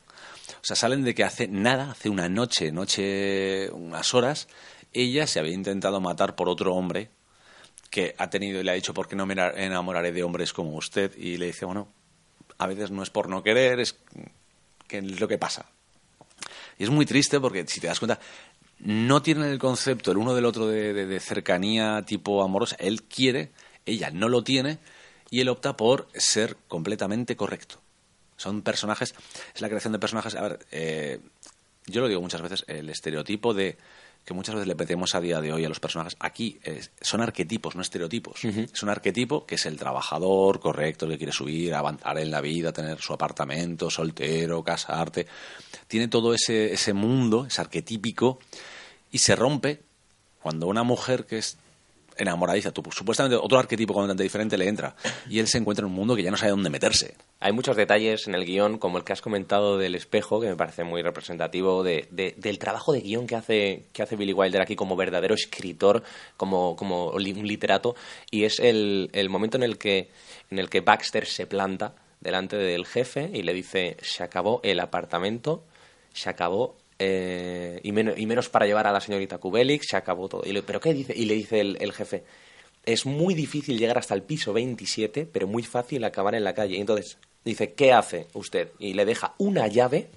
O sea, salen de que hace nada, hace una noche, noche, unas horas, ella se había intentado matar por otro hombre que ha tenido le ha dicho, ¿por qué no me enamoraré de hombres como usted? Y le dice, bueno, a veces no es por no querer, es es lo que pasa. Y es muy triste porque, si te das cuenta, no tienen el concepto el uno del otro de- de cercanía tipo amorosa. Él quiere, ella no lo tiene, y él opta por ser completamente correcto. Son personajes, es la creación de personajes. A ver, eh, yo lo digo muchas veces, el estereotipo de que muchas veces le metemos a día de hoy a los personajes, aquí eh, son arquetipos, no estereotipos. Es un arquetipo que es el trabajador correcto, el que quiere subir, avanzar en la vida, tener su apartamento, soltero, casarte. Tiene todo ese, ese mundo, es arquetípico, y se rompe cuando una mujer que es enamoradiza, tú, supuestamente otro arquetipo completamente diferente le entra, y él se encuentra en un mundo que ya no sabe dónde meterse. Hay muchos detalles en el guion, como el que has comentado del espejo, que me parece muy representativo de, de- del trabajo de guion que hace, que hace Billy Wilder aquí como verdadero escritor, como, como un literato, y es el, el momento en el, que, en el que Baxter se planta delante del jefe y le dice, se acabó el apartamento, se acabó... eh, y, menos, y menos para llevar a la señorita Kubelik, se acabó todo. Y le- ¿Pero qué dice? Y le dice el, el jefe, es muy difícil llegar hasta el piso 27, pero muy fácil acabar en la calle. Y entonces dice, ¿qué hace usted? Y le deja una llave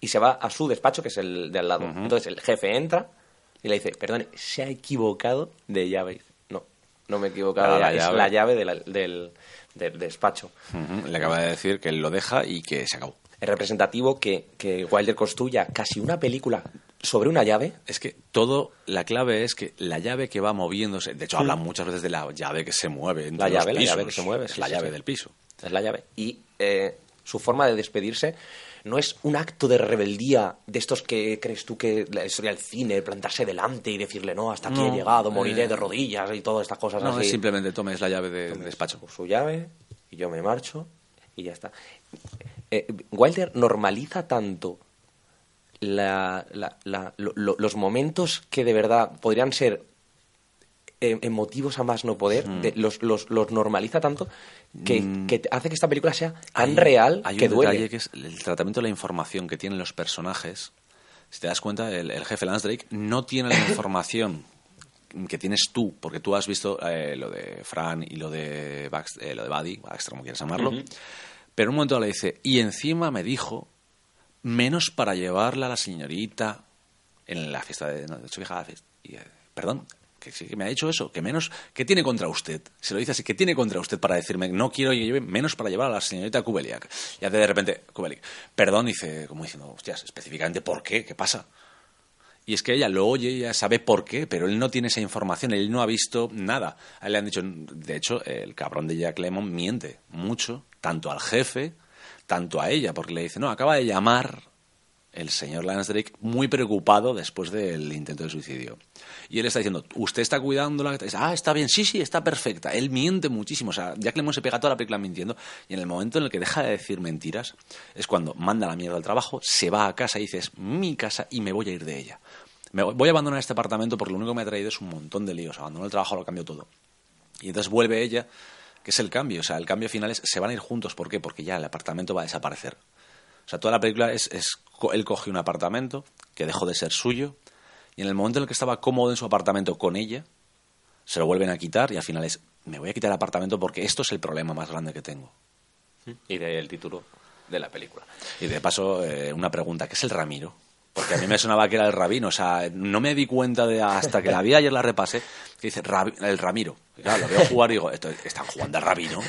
y se va a su despacho, que es el de al lado. Entonces el jefe entra y le dice, perdone, se ha equivocado de llave. Y dice, No, no me he equivocado, Ah, la es llave. la llave de la- del, del despacho. Le acaba de decir que él lo deja y que se acabó. Es representativo que, que Wilder construya casi una película sobre una llave. Es que todo, la clave es que la llave que va moviéndose, de hecho hablan muchas veces de la llave que se mueve entre La los llave, la llave que se mueve, es la sí, llave sí. del piso. Es la llave. Y eh, su forma de despedirse no es un acto de rebeldía de estos que crees tú que la historia del cine, plantarse delante y decirle, no, hasta aquí No, he llegado, moriré eh, de rodillas y todas estas cosas No, así. es simplemente tomes la llave del despacho. Su llave y yo me marcho y ya está. Eh, Wilder normaliza tanto la- la- la- lo- lo- los momentos que de verdad podrían ser eh, emotivos a más no poder, de- los, los, los normaliza tanto que, Mm. que hace que esta película sea tan Hay- real hay que un duele. detalle que es el tratamiento de la información que tienen los personajes. Si te das cuenta, el, el jefe Lance Drake no tiene la información que tienes tú, porque tú has visto eh, lo de Fran y lo de Bax- eh, lo de Buddy, como quieras llamarlo. Pero un momento le dice, y encima me dijo, menos para llevarla a la señorita en la fiesta de, no, de su hija. Y, eh, perdón, que sí que me ha dicho eso, que menos, ¿qué tiene contra usted? Se lo dice así, ¿qué tiene contra usted para decirme, no quiero que lleve menos para llevar a la señorita Kubeliak? Y hace de repente, Kubeliak, perdón, dice, como diciendo, hostias, específicamente, ¿por qué? ¿Qué pasa? Y es que ella lo oye, ella sabe por qué, pero él no tiene esa información, él no ha visto nada. Le han dicho, de hecho, el cabrón de Jack Lemmon miente mucho, tanto al jefe, tanto a ella, porque le dice, no, acaba de llamar el señor Lance Drake muy preocupado después del intento de suicidio. Y él está diciendo, ¿usted está cuidándola? Ah, está bien, sí, sí, está perfecta. Él miente muchísimo. O sea, Jack Lemmon se pega toda la película mintiendo. Y en el momento en el que deja de decir mentiras, es cuando manda la mierda al trabajo, se va a casa y dice, es mi casa y me voy a ir de ella. Me voy voy a abandonar este apartamento porque lo único que me ha traído es un montón de líos. Abandono el trabajo, lo cambio todo. Y entonces vuelve ella, que es el cambio. O sea, el cambio final es, se van a ir juntos. ¿Por qué? Porque ya el apartamento va a desaparecer. O sea, toda la película es, es él coge un apartamento que dejó de ser suyo y en el momento en el que estaba cómodo en su apartamento con ella, se lo vuelven a quitar y al final es, me voy a quitar el apartamento porque esto es el problema más grande que tengo. Y del título de la película. Y de paso, eh, una pregunta, ¿qué es el Ramiro? Porque a mí me sonaba que era el rabino, o sea, no me di cuenta de hasta que la vi ayer la repasé, que dice Rabi- el Ramiro. Y claro, lo veo jugar y digo, "Esto- están jugando al rabino.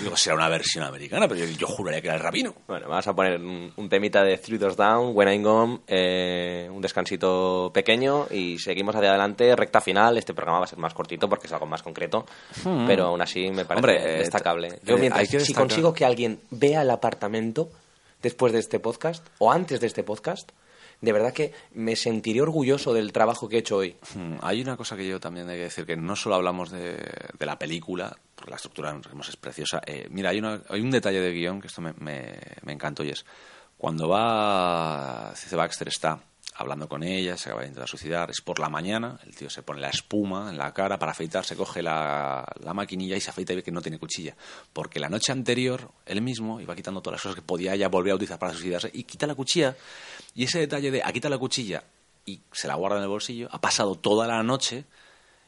Y digo, será una versión americana, pero yo, yo juraría que era el rabino. Bueno, vamos a poner un, un temita de Three Doors Down, When I'm Gone, eh, un descansito pequeño y seguimos hacia adelante, recta final. Este programa va a ser más cortito porque es algo más concreto, pero aún así me parece Hombre, eh, destacable. eh, Yo mientras, hay que si destacar- consigo que alguien vea el apartamento después de este podcast o antes de este podcast, de verdad que me sentiré orgulloso del trabajo que he hecho hoy. Hmm, Hay una cosa que yo también hay que decir, que no solo hablamos de, la película, porque la estructura es preciosa. Eh, mira, hay, una- hay un detalle de guion que esto me, me, encantó y es, cuando va, Cice Baxter está hablando con ella, se acaba de intentar suicidar, es por la mañana, el tío se pone la espuma en la cara para afeitarse, coge la, la maquinilla y se afeita y ve que no tiene cuchilla. Porque la noche anterior, él mismo iba quitando todas las cosas que podía ya volver a utilizar para suicidarse y quita la cuchilla. Y ese detalle de, a quita la cuchilla y se la guarda en el bolsillo, ha pasado toda la noche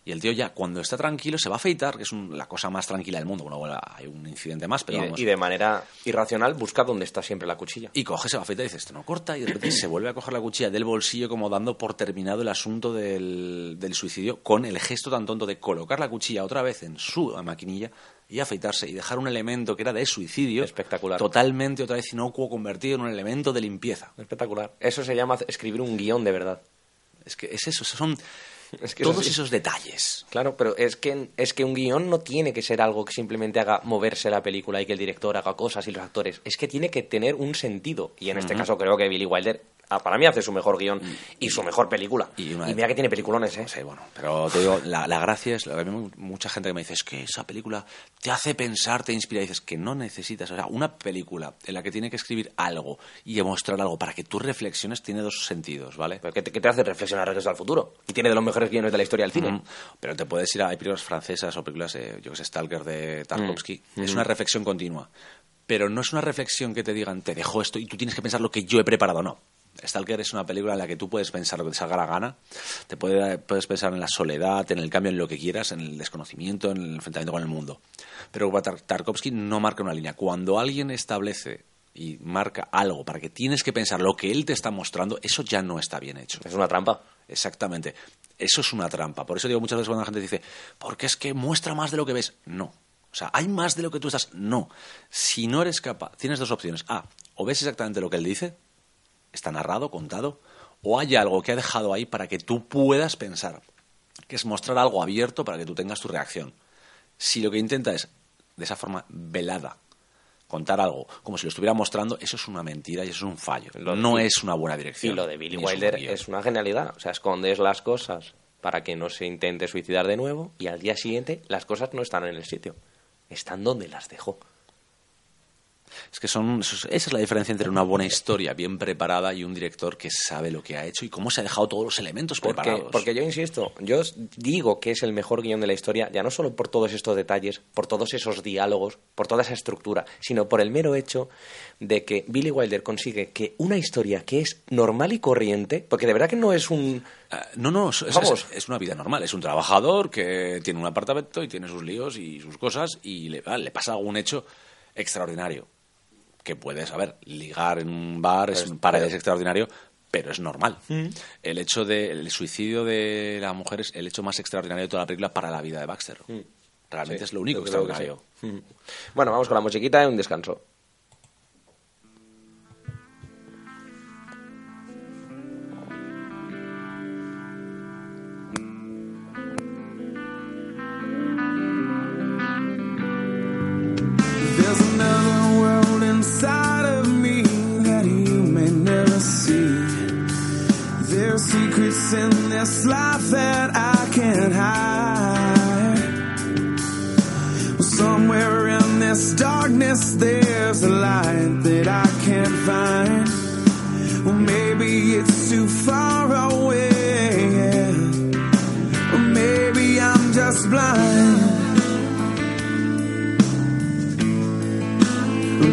y el tío ya cuando está tranquilo se va a afeitar, que es un- la cosa más tranquila del mundo. Bueno, bueno, hay un incidente más, pero Y de, vamos. y de manera irracional busca dónde está siempre la cuchilla. Y coge, se va a afeitar y dice, esto no corta, y de repente se vuelve a coger la cuchilla del bolsillo como dando por terminado el asunto del, del suicidio con el gesto tan tonto de colocar la cuchilla otra vez en su maquinilla y afeitarse y dejar un elemento que era de suicidio Espectacular. totalmente otra vez inocuo convertido en un elemento de limpieza. Espectacular. Eso se llama escribir un guion de verdad. Es que es eso, son Es que es todos esos detalles. Claro, pero es que, es que un guion no tiene que ser algo que simplemente haga moverse la película y que el director haga cosas y los actores. Es que tiene que tener un sentido. Y en este caso creo que Billy Wilder, para mí, hace su mejor guion y su mejor película. Y mira que tiene peliculones, ¿eh? Sí, bueno, pero te digo, la, la gracia es, mu- mucha gente que me dice, es que esa película te hace pensar, te inspira, y dices que no necesitas, o sea, una película en la que tiene que escribir algo y demostrar algo para que tú reflexiones tiene dos sentidos, ¿vale? Pero que te, que te hace reflexionar Regreso al futuro. Y tiene de los mejores guiones de la historia del cine. Mm, Pero te puedes ir a hay películas francesas o películas, eh, yo que sé, Stalker de Tarkovsky. Mm. Es una reflexión continua. Pero no es una reflexión que te digan, te dejo esto y tú tienes que pensar lo que yo he preparado. No. Stalker es una película en la que tú puedes pensar lo que te salga la gana. Te puede- puedes pensar en la soledad, en el cambio, en lo que quieras, en el desconocimiento, en el enfrentamiento con el mundo. Pero Tar- Tarkovsky no marca una línea. Cuando alguien establece y marca algo para que tienes que pensar lo que él te está mostrando, eso ya no está bien hecho. Es una trampa. Exactamente. Eso es una trampa. Por eso digo muchas veces cuando la gente dice, porque es que muestra más de lo que ves. No. O sea, ¿hay más de lo que tú estás? No. Si no eres capaz, tienes dos opciones. A, o ves exactamente lo que él dice, está narrado, contado, o hay algo que ha dejado ahí para que tú puedas pensar, que es mostrar algo abierto para que tú tengas tu reacción. Si lo que intenta es, de esa forma velada, contar algo como si lo estuviera mostrando, eso es una mentira y eso es un fallo. Lo- no y- es una buena Y dirección. lo de Billy un Wilder es una genialidad. O sea, escondes las cosas para que no se intente suicidar de nuevo y al día siguiente las cosas no están en el sitio. Están donde las dejó. Es que son, esa es la diferencia entre una buena historia bien preparada y un director que sabe lo que ha hecho y cómo se ha dejado todos los elementos porque, preparados. Porque yo insisto, yo digo que es el mejor guion de la historia, ya no solo por todos estos detalles, por todos esos diálogos, por toda esa estructura, sino por el mero hecho de que Billy Wilder consigue que una historia que es normal y corriente, porque de verdad que no es un... Uh, no, no, es, es, es, una vida normal. Es un trabajador que tiene un apartamento y tiene sus líos y sus cosas y le, le pasa algún hecho extraordinario que puedes, a ver, ligar en un bar es, para él es extraordinario, pero es normal. Mm. El hecho del suicidio de la mujer es el hecho más extraordinario de toda la película para la vida de Baxter. Mm. Realmente sí, es lo único extraordinario. Sí. Mm. Bueno, vamos con la musiquita y un descanso. Secrets in this life that I can't hide. Somewhere in this darkness, there's a light that I can't find. Maybe it's too far away. Or maybe I'm just blind.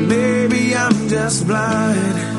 Maybe I'm just blind.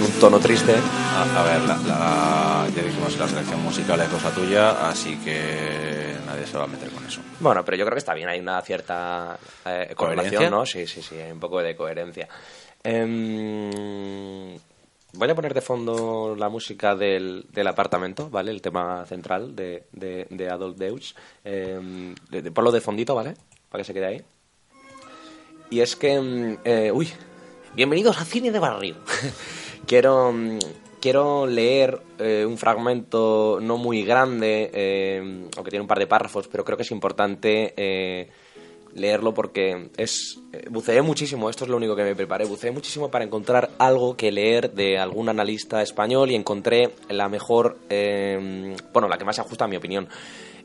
Tiene un tono triste. A, a ver, la, la- ya dijimos que la selección musical es cosa tuya, así que nadie se va a meter con eso. Bueno, pero yo creo que está bien, hay una cierta eh, correlación, ¿Coherencia? ¿no? Sí, sí, sí, hay un poco de coherencia. Em, Voy a poner de fondo la música del, del apartamento, ¿vale? El tema central de, de, de Adolf Deutsch. Eh, de, de- ponlo de fondito, ¿vale? Para que se quede ahí. Y es que... mm, eh, uy, bienvenidos a Cine de Barrio. quiero, mm, quiero leer eh, un fragmento no muy grande, eh, aunque tiene un par de párrafos, pero creo que es importante eh, leerlo porque es... eh, buceé muchísimo, esto es lo único que me preparé, buceé muchísimo para encontrar algo que leer de algún analista español y encontré la mejor, eh, bueno, la que más se ajusta a mi opinión.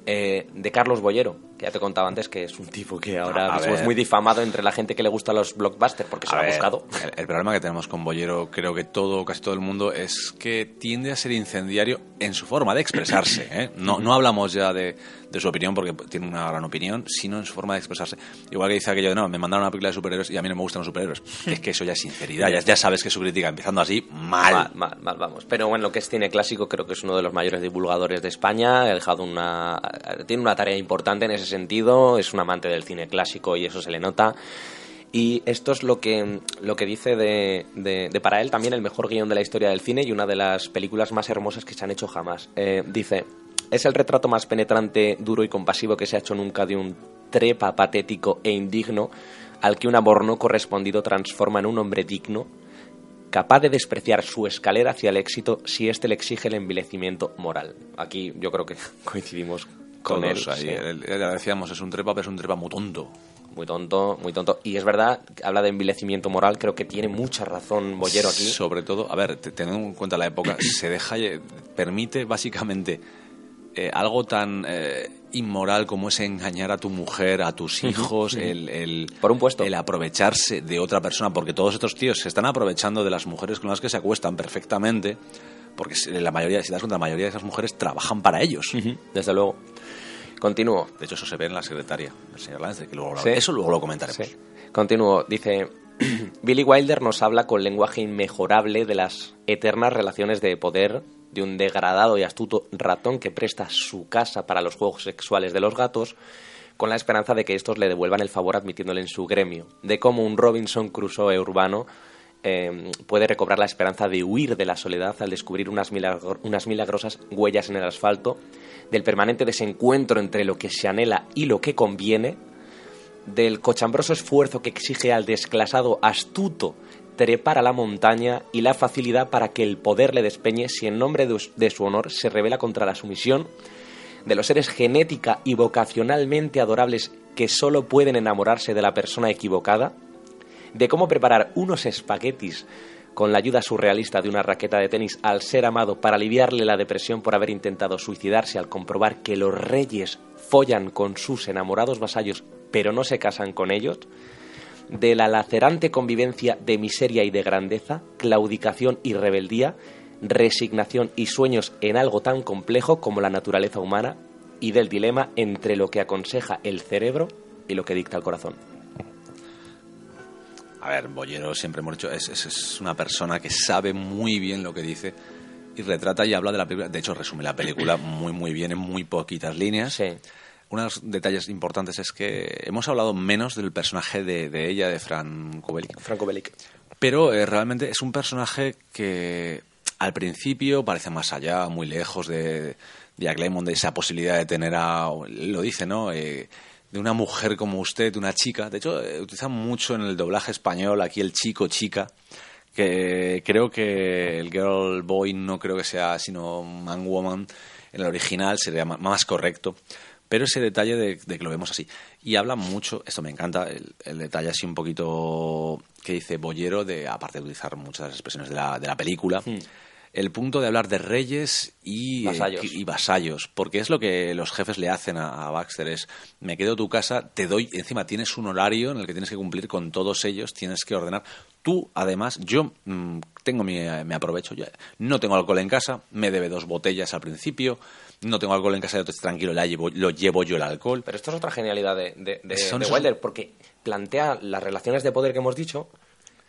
Eh, de Carlos Bollero, que ya te contaba antes que es un tipo que ahora mismo es muy difamado entre la gente que le gusta los blockbusters porque se A lo ha buscado. El, el problema que tenemos con Bollero, creo que todo, casi todo el mundo, es que tiende a ser incendiario en su forma de expresarse. ¿eh? No, no hablamos ya de, de su opinión, porque tiene una gran opinión, sino en su forma de expresarse. Igual que dice aquello de, no, me mandaron una película de superhéroes y a mí no me gustan los superhéroes. Es que eso ya es sinceridad, ya, ya sabes que su crítica, empezando así, mal. Mal, mal, mal, vamos. Pero bueno, lo que es cine clásico, creo que es uno de los mayores divulgadores de España. Ha dejado una. Tiene una tarea importante en ese sentido. Es un amante del cine clásico y eso se le nota. Y esto es lo que, lo que dice de, de- de para él también el mejor guion de la historia del cine y una de las películas más hermosas que se han hecho jamás. Eh, dice: Es el retrato más penetrante, duro y compasivo que se ha hecho nunca de un trepa patético e indigno al que un amor no correspondido transforma en un hombre digno capaz de despreciar su escalera hacia el éxito si éste le exige el envilecimiento moral. Aquí yo creo que coincidimos con él. Todos ahí. sí. El- Ya decíamos, es un trepa, pero es un trepa muy tonto. Muy tonto, muy tonto. Y es verdad, habla de envilecimiento moral, creo que tiene mucha razón Bollero aquí. Sobre todo, a ver, te- teniendo en cuenta la época, se deja, eh, permite básicamente eh, algo tan eh, inmoral como es engañar a tu mujer, a tus hijos, el, el- Por un puesto. el aprovecharse de otra persona, porque todos estos tíos se están aprovechando de las mujeres con las que se acuestan perfectamente, porque la mayoría, si te das cuenta, la mayoría de esas mujeres trabajan para ellos. Desde luego. Continúo. De hecho, eso se ve en la secretaria del señor Lance, que luego lo- Sí. eso luego lo comentaremos. Sí. Continúo. Dice, Billy Wilder nos habla con lenguaje inmejorable de las eternas relaciones de poder de un degradado y astuto ratón que presta su casa para los juegos sexuales de los gatos con la esperanza de que estos le devuelvan el favor admitiéndole en su gremio, de cómo un Robinson Crusoe urbano eh, puede recobrar la esperanza de huir de la soledad al descubrir unas, milagro- unas milagrosas huellas en el asfalto, del permanente desencuentro entre lo que se anhela y lo que conviene, del cochambroso esfuerzo que exige al desclasado astuto trepar a la montaña y la facilidad para que el poder le despeñe si en nombre de, su honor se revela contra la sumisión, de los seres genética y vocacionalmente adorables que solo pueden enamorarse de la persona equivocada, de cómo preparar unos espaguetis con la ayuda surrealista de una raqueta de tenis al ser amado para aliviarle la depresión por haber intentado suicidarse al comprobar que los reyes follan con sus enamorados vasallos pero no se casan con ellos, de la lacerante convivencia de miseria y de grandeza, claudicación y rebeldía, resignación y sueños en algo tan complejo como la naturaleza humana, y del dilema entre lo que aconseja el cerebro y lo que dicta el corazón. A ver, Bollero siempre hemos dicho, es, es- es una persona que sabe muy bien lo que dice y retrata y habla de la película. De hecho, resume la película muy, muy bien en muy poquitas líneas. Sí. Uno de los detalles importantes es que hemos hablado menos del personaje de, de ella, de Fran Kubelik. Franco Bellic. Pero eh, realmente es un personaje que al principio parece más allá, muy lejos de, de Jack Lemmon, de esa posibilidad de tener a, lo dice, ¿no? Eh, de una mujer como usted, de una chica. De hecho, eh, utilizan mucho en el doblaje español aquí el chico, chica, que creo que el girl, boy no creo que sea sino man, woman. En el original sería más correcto. Pero ese detalle de, de que lo vemos así. Y habla mucho, esto me encanta, el, el detalle así un poquito que dice Bollero, de, aparte de utilizar muchas de las expresiones de la, de la película, el punto de hablar de reyes y eh, Vasallos. y vasallos, porque es lo que los jefes le hacen a, a Baxter, es me quedo tu casa, te doy, encima tienes un horario en el que tienes que cumplir con todos ellos, tienes que ordenar. Tú, además, yo mm, tengo mi, eh, me aprovecho, yo no tengo alcohol en casa, me debe dos botellas al principio, no tengo alcohol en casa, yo estoy tranquilo, la llevo, lo llevo yo el alcohol. Pero esto es otra genialidad de, de, esos- Wilder, porque plantea las relaciones de poder que hemos dicho,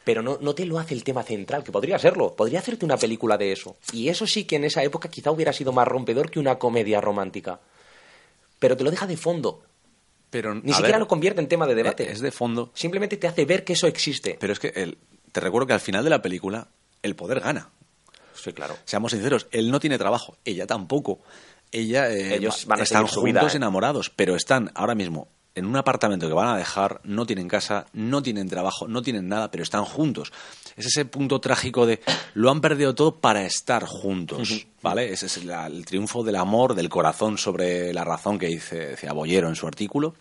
pero no, no te lo hace el tema central, que podría serlo. Podría hacerte una película de eso. Y eso sí que en esa época quizá hubiera sido más rompedor que una comedia romántica. Pero te lo deja de fondo. Pero, Ni siquiera ver, lo convierte en tema de debate. Es de fondo, Simplemente te hace ver que eso existe. pero es que el- te recuerdo que al final de la película el poder gana. Sí, claro. Seamos sinceros, él no tiene trabajo, ella tampoco. Ella, eh, Ellos van a están juntos vida, ¿eh? enamorados, pero están ahora mismo en un apartamento que van a dejar, no tienen casa, no tienen trabajo, no tienen nada, pero están juntos. Es ese punto trágico de lo han perdido todo para estar juntos, ¿vale? Ese es la- el triunfo del amor, del corazón sobre la razón que dice, decía Bollero en su artículo.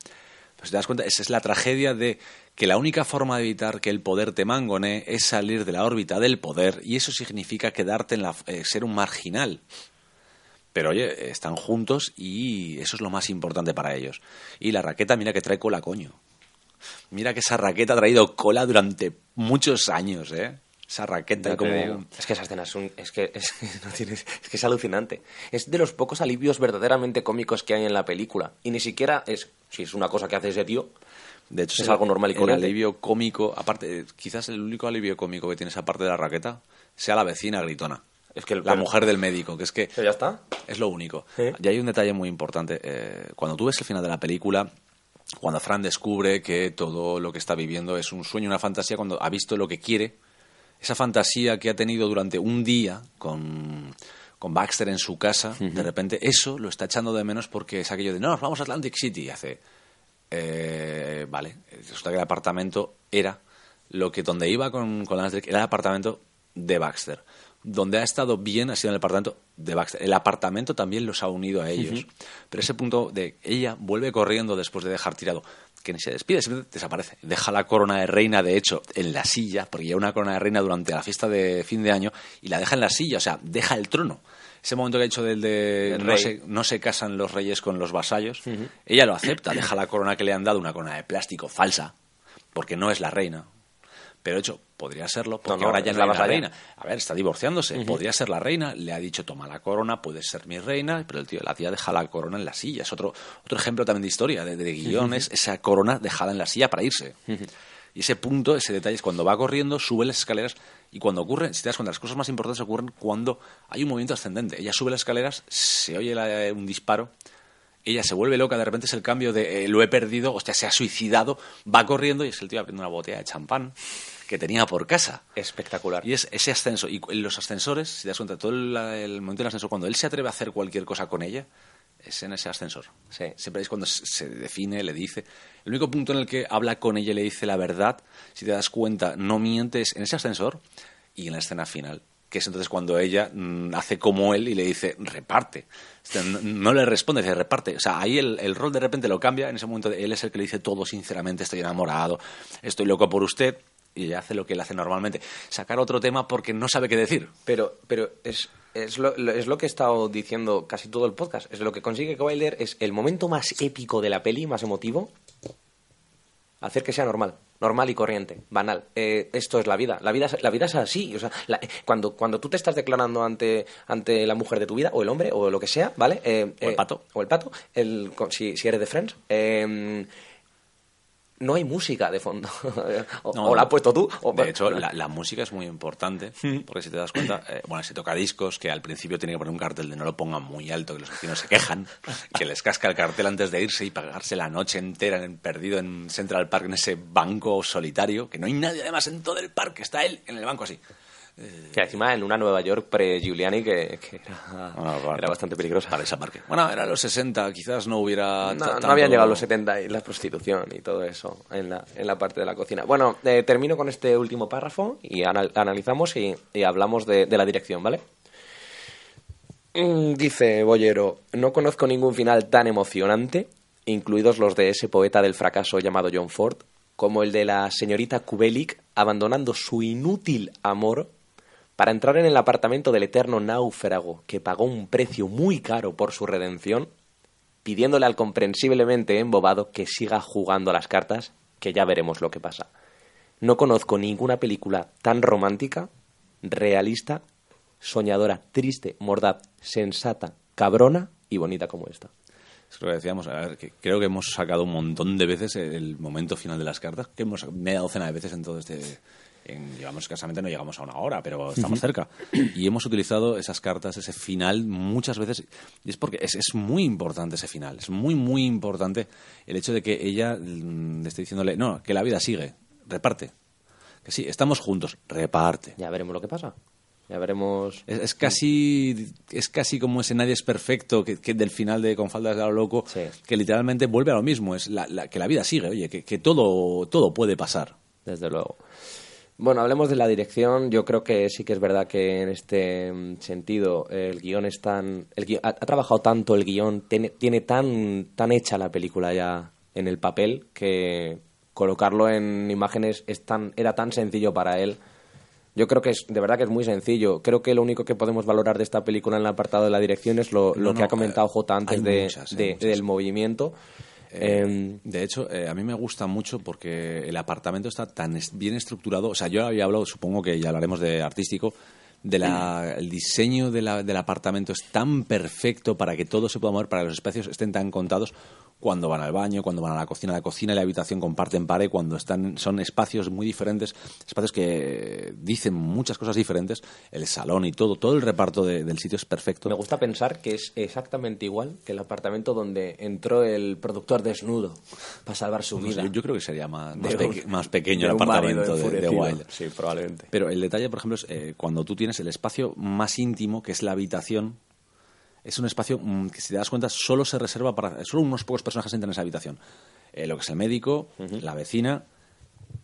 Pues te das cuenta, esa es la tragedia de que la única forma de evitar que el poder te mangonee es salir de la órbita del poder y eso significa quedarte en la, eh, ser un marginal. Pero oye, están juntos y eso es lo más importante para ellos. Y la raqueta, mira que trae cola, coño. Mira que esa raqueta ha traído cola durante muchos años, ¿eh? Esa raqueta te como... digo. Es que esa escena es, un- es que, es, que no tienes- es que es alucinante. Es de los pocos alivios verdaderamente cómicos que hay en la película. Y ni siquiera es, si es una cosa que hace ese tío, De hecho, Es algo normal y el corriente. alivio cómico, aparte, quizás el único alivio cómico que tiene esa parte de la raqueta sea la vecina gritona. Es que el- la mujer del médico, que es que ya está. es lo único. ¿Sí? Y hay un detalle muy importante. eh, cuando tú ves el final de la película, cuando Fran descubre que todo lo que está viviendo es un sueño, una fantasía, cuando ha visto lo que quiere, esa fantasía que ha tenido durante un día con, con Baxter en su casa, de repente eso lo está echando de menos porque es aquello de, no, nos vamos a Atlantic City. Y hace, eh, vale, resulta que el apartamento era lo que donde iba con, con Lance Drake era el apartamento de Baxter. Donde ha estado bien ha sido en el apartamento de Baxter. El apartamento también los ha unido a ellos. Pero ese punto de ella vuelve corriendo después de dejar tirado, que ni se despide, simplemente desaparece. Deja la corona de reina, de hecho, en la silla, porque lleva una corona de reina durante la fiesta de fin de año, y la deja en la silla, o sea, deja el trono. Ese momento que ha dicho del de no se, no se casan los reyes con los vasallos, ella lo acepta, deja la corona que le han dado, una corona de plástico falsa, porque no es la reina. Pero de hecho, podría serlo, porque no, ahora ya es no la es la vasalla. reina. A ver, está divorciándose, podría ser la reina, le ha dicho toma la corona, puedes ser mi reina, pero el tío, la tía deja la corona en la silla. Es otro, otro ejemplo también de historia, de, de guiones, esa corona dejada en la silla para irse. Y ese punto, ese detalle es cuando va corriendo, sube las escaleras y cuando ocurre, si te das cuenta, las cosas más importantes ocurren cuando hay un movimiento ascendente. Ella sube las escaleras, se oye la- un disparo, ella se vuelve loca, de repente es el cambio de eh, lo he perdido, hostia, se ha suicidado, va corriendo y es el tío abriendo una botella de champán que tenía por casa. Espectacular. Y es ese ascenso. Y los ascensores, si te das cuenta, todo el, el momento del ascensor, cuando él se atreve a hacer cualquier cosa con ella, es en ese ascensor. Sí. Siempre es cuando se- define, le dice. El único punto en el que habla con ella y le dice la verdad, si te das cuenta, no mientes en ese ascensor y en la escena final. Que es entonces cuando ella mm, hace como él y le dice, reparte. No, no le responde, dice, reparte. O sea, ahí el, el rol de repente lo cambia. En ese momento él es el que le dice todo sinceramente, estoy enamorado, estoy loco por usted. Y ella hace lo que él hace normalmente. Sacar otro tema porque no sabe qué decir. Pero, pero es, es, lo, es lo que he estado diciendo casi todo el podcast. Es lo que consigue que Wilder es el momento más épico de la peli, más emotivo, hacer que sea normal. Normal y corriente, banal. Eh, esto es la vida. La vida, es- la vida es así. O sea, la- cuando, cuando tú te estás declarando ante, ante la mujer de tu vida, o el hombre, o lo que sea, ¿vale? Eh, O el eh, pato. O el pato, el, si, si eres de Friends. No hay música de fondo. o, No, o la has puesto tú. o- de hecho, la, la música es muy importante, porque si te das cuenta, eh, bueno, se toca discos que al principio tiene que poner un cartel de no lo pongan muy alto, que los vecinos se quejan, que les casca el cartel antes de irse y pagarse la noche entera en, perdido en Central Park, en ese banco solitario, que no hay nadie además en todo el parque, está él en el banco así. Que encima en una Nueva York pre-Giuliani que, que era, Bueno, bueno, era bastante peligrosa. Para esa parque. Bueno, era los 60, quizás no hubiera... No, habían llegado los 70 y la prostitución y todo eso en la, en la parte de la cocina. Bueno, eh, termino con este último párrafo y anal- analizamos y, y hablamos de, de la dirección, ¿vale? Mm, Dice Bollero, no conozco ningún final tan emocionante, incluidos los de ese poeta del fracaso llamado John Ford, como el de la señorita Kubelik abandonando su inútil amor para entrar en el apartamento del eterno náufrago que pagó un precio muy caro por su redención, pidiéndole al comprensiblemente embobado que siga jugando a las cartas, que ya veremos lo que pasa. No conozco ninguna película tan romántica, realista, soñadora, triste, mordaz, sensata, cabrona y bonita como esta. Es lo que decíamos, a ver, que creo que hemos sacado un montón de veces el momento final de las cartas, que hemos media docena de veces en todo este... En, llevamos escasamente, no llegamos a una hora, pero estamos cerca. Y hemos utilizado esas cartas, ese final, muchas veces. Y es porque es, es muy importante ese final. Es muy, muy importante el hecho de que ella mm, le esté diciéndole, no, que la vida sigue, reparte. Que sí, estamos juntos, reparte. Ya veremos lo que pasa. Ya veremos. Es, es casi es casi como ese Nadie es perfecto que, que del final de Con faldas de lo loco, Sí. que literalmente vuelve a lo mismo. Es la, la- que la vida sigue, oye, que, que todo, todo puede pasar. desde luego. Bueno, hablemos de la dirección. Yo creo que sí que es verdad que en este mm, sentido el guion es tan... El gui- ha, ha trabajado tanto el guion, tiene, tiene tan, tan hecha la película ya en el papel que colocarlo en imágenes es tan, era tan sencillo para él. Yo creo que es, de verdad que es muy sencillo. Creo que lo único que podemos valorar de esta película en el apartado de la dirección es lo, lo No, que no, ha comentado eh, J antes de, muchas, del movimiento. Em, De hecho, eh, a mí me gusta mucho porque el apartamento está tan bien estructurado. O sea, yo había hablado, supongo que ya hablaremos de artístico, de la, el diseño de la- del apartamento es tan perfecto para que todo se pueda mover, para que los espacios estén tan contados cuando van al baño, cuando van a la cocina. La cocina y la habitación comparten pared, cuando están, son espacios muy diferentes, espacios que dicen muchas cosas diferentes. El salón y todo, todo el reparto de- del sitio es perfecto. Me gusta pensar que es exactamente igual que el apartamento donde entró el productor desnudo para salvar su vida. yo, yo creo que sería más, más, un- pequeño el apartamento de, de. Wilder. Sí, probablemente. Pero el detalle, por ejemplo, es eh, cuando tú tienes el espacio más íntimo, que es la habitación, es un espacio mm, que, si te das cuenta, solo se reserva para... Solo unos pocos personajes entran en esa habitación. Eh, lo que es el médico, la vecina,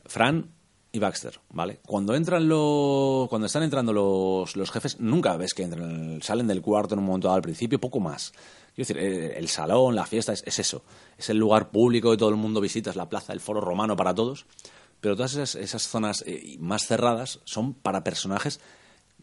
Fran y Baxter, ¿vale? Cuando entran los... Cuando están entrando los, los jefes, nunca ves que entran, salen del cuarto en un momento dado al principio, poco más. Quiero decir, eh, el salón, la fiesta, es, es eso. Es el lugar público que todo el mundo visita, es la plaza, el foro romano para todos. Pero todas esas, esas zonas eh, más cerradas son para personajes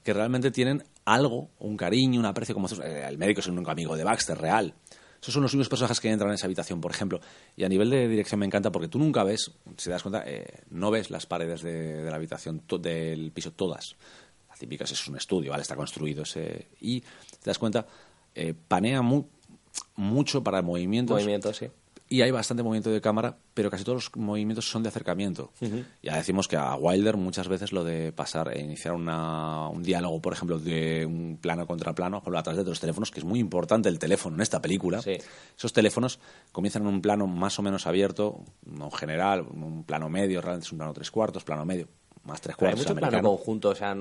que realmente tienen algo, un cariño, un aprecio, como eh, el médico es un amigo de Baxter, real. Esos son los únicos personajes que entran en esa habitación, por ejemplo. Y a nivel de dirección me encanta porque tú nunca ves, si te das cuenta, eh, no ves las paredes de, la habitación, del piso, todas. La típica es, un estudio, ¿vale? Está construido ese... Y te das cuenta, eh, panea mu- mucho para movimientos. Movimiento, sí. Y hay bastante movimiento de cámara, pero casi todos los movimientos son de acercamiento. Ya decimos que a Wilder muchas veces lo de pasar e iniciar una- un diálogo, por ejemplo, de un plano contra plano, por a través de los teléfonos, que es muy importante el teléfono en esta película. Sí. Esos teléfonos comienzan en un plano más o menos abierto, no general, un plano medio, realmente es un plano tres cuartos, plano medio, más tres Pero hay cuartos. mucho plano conjunto, o sea,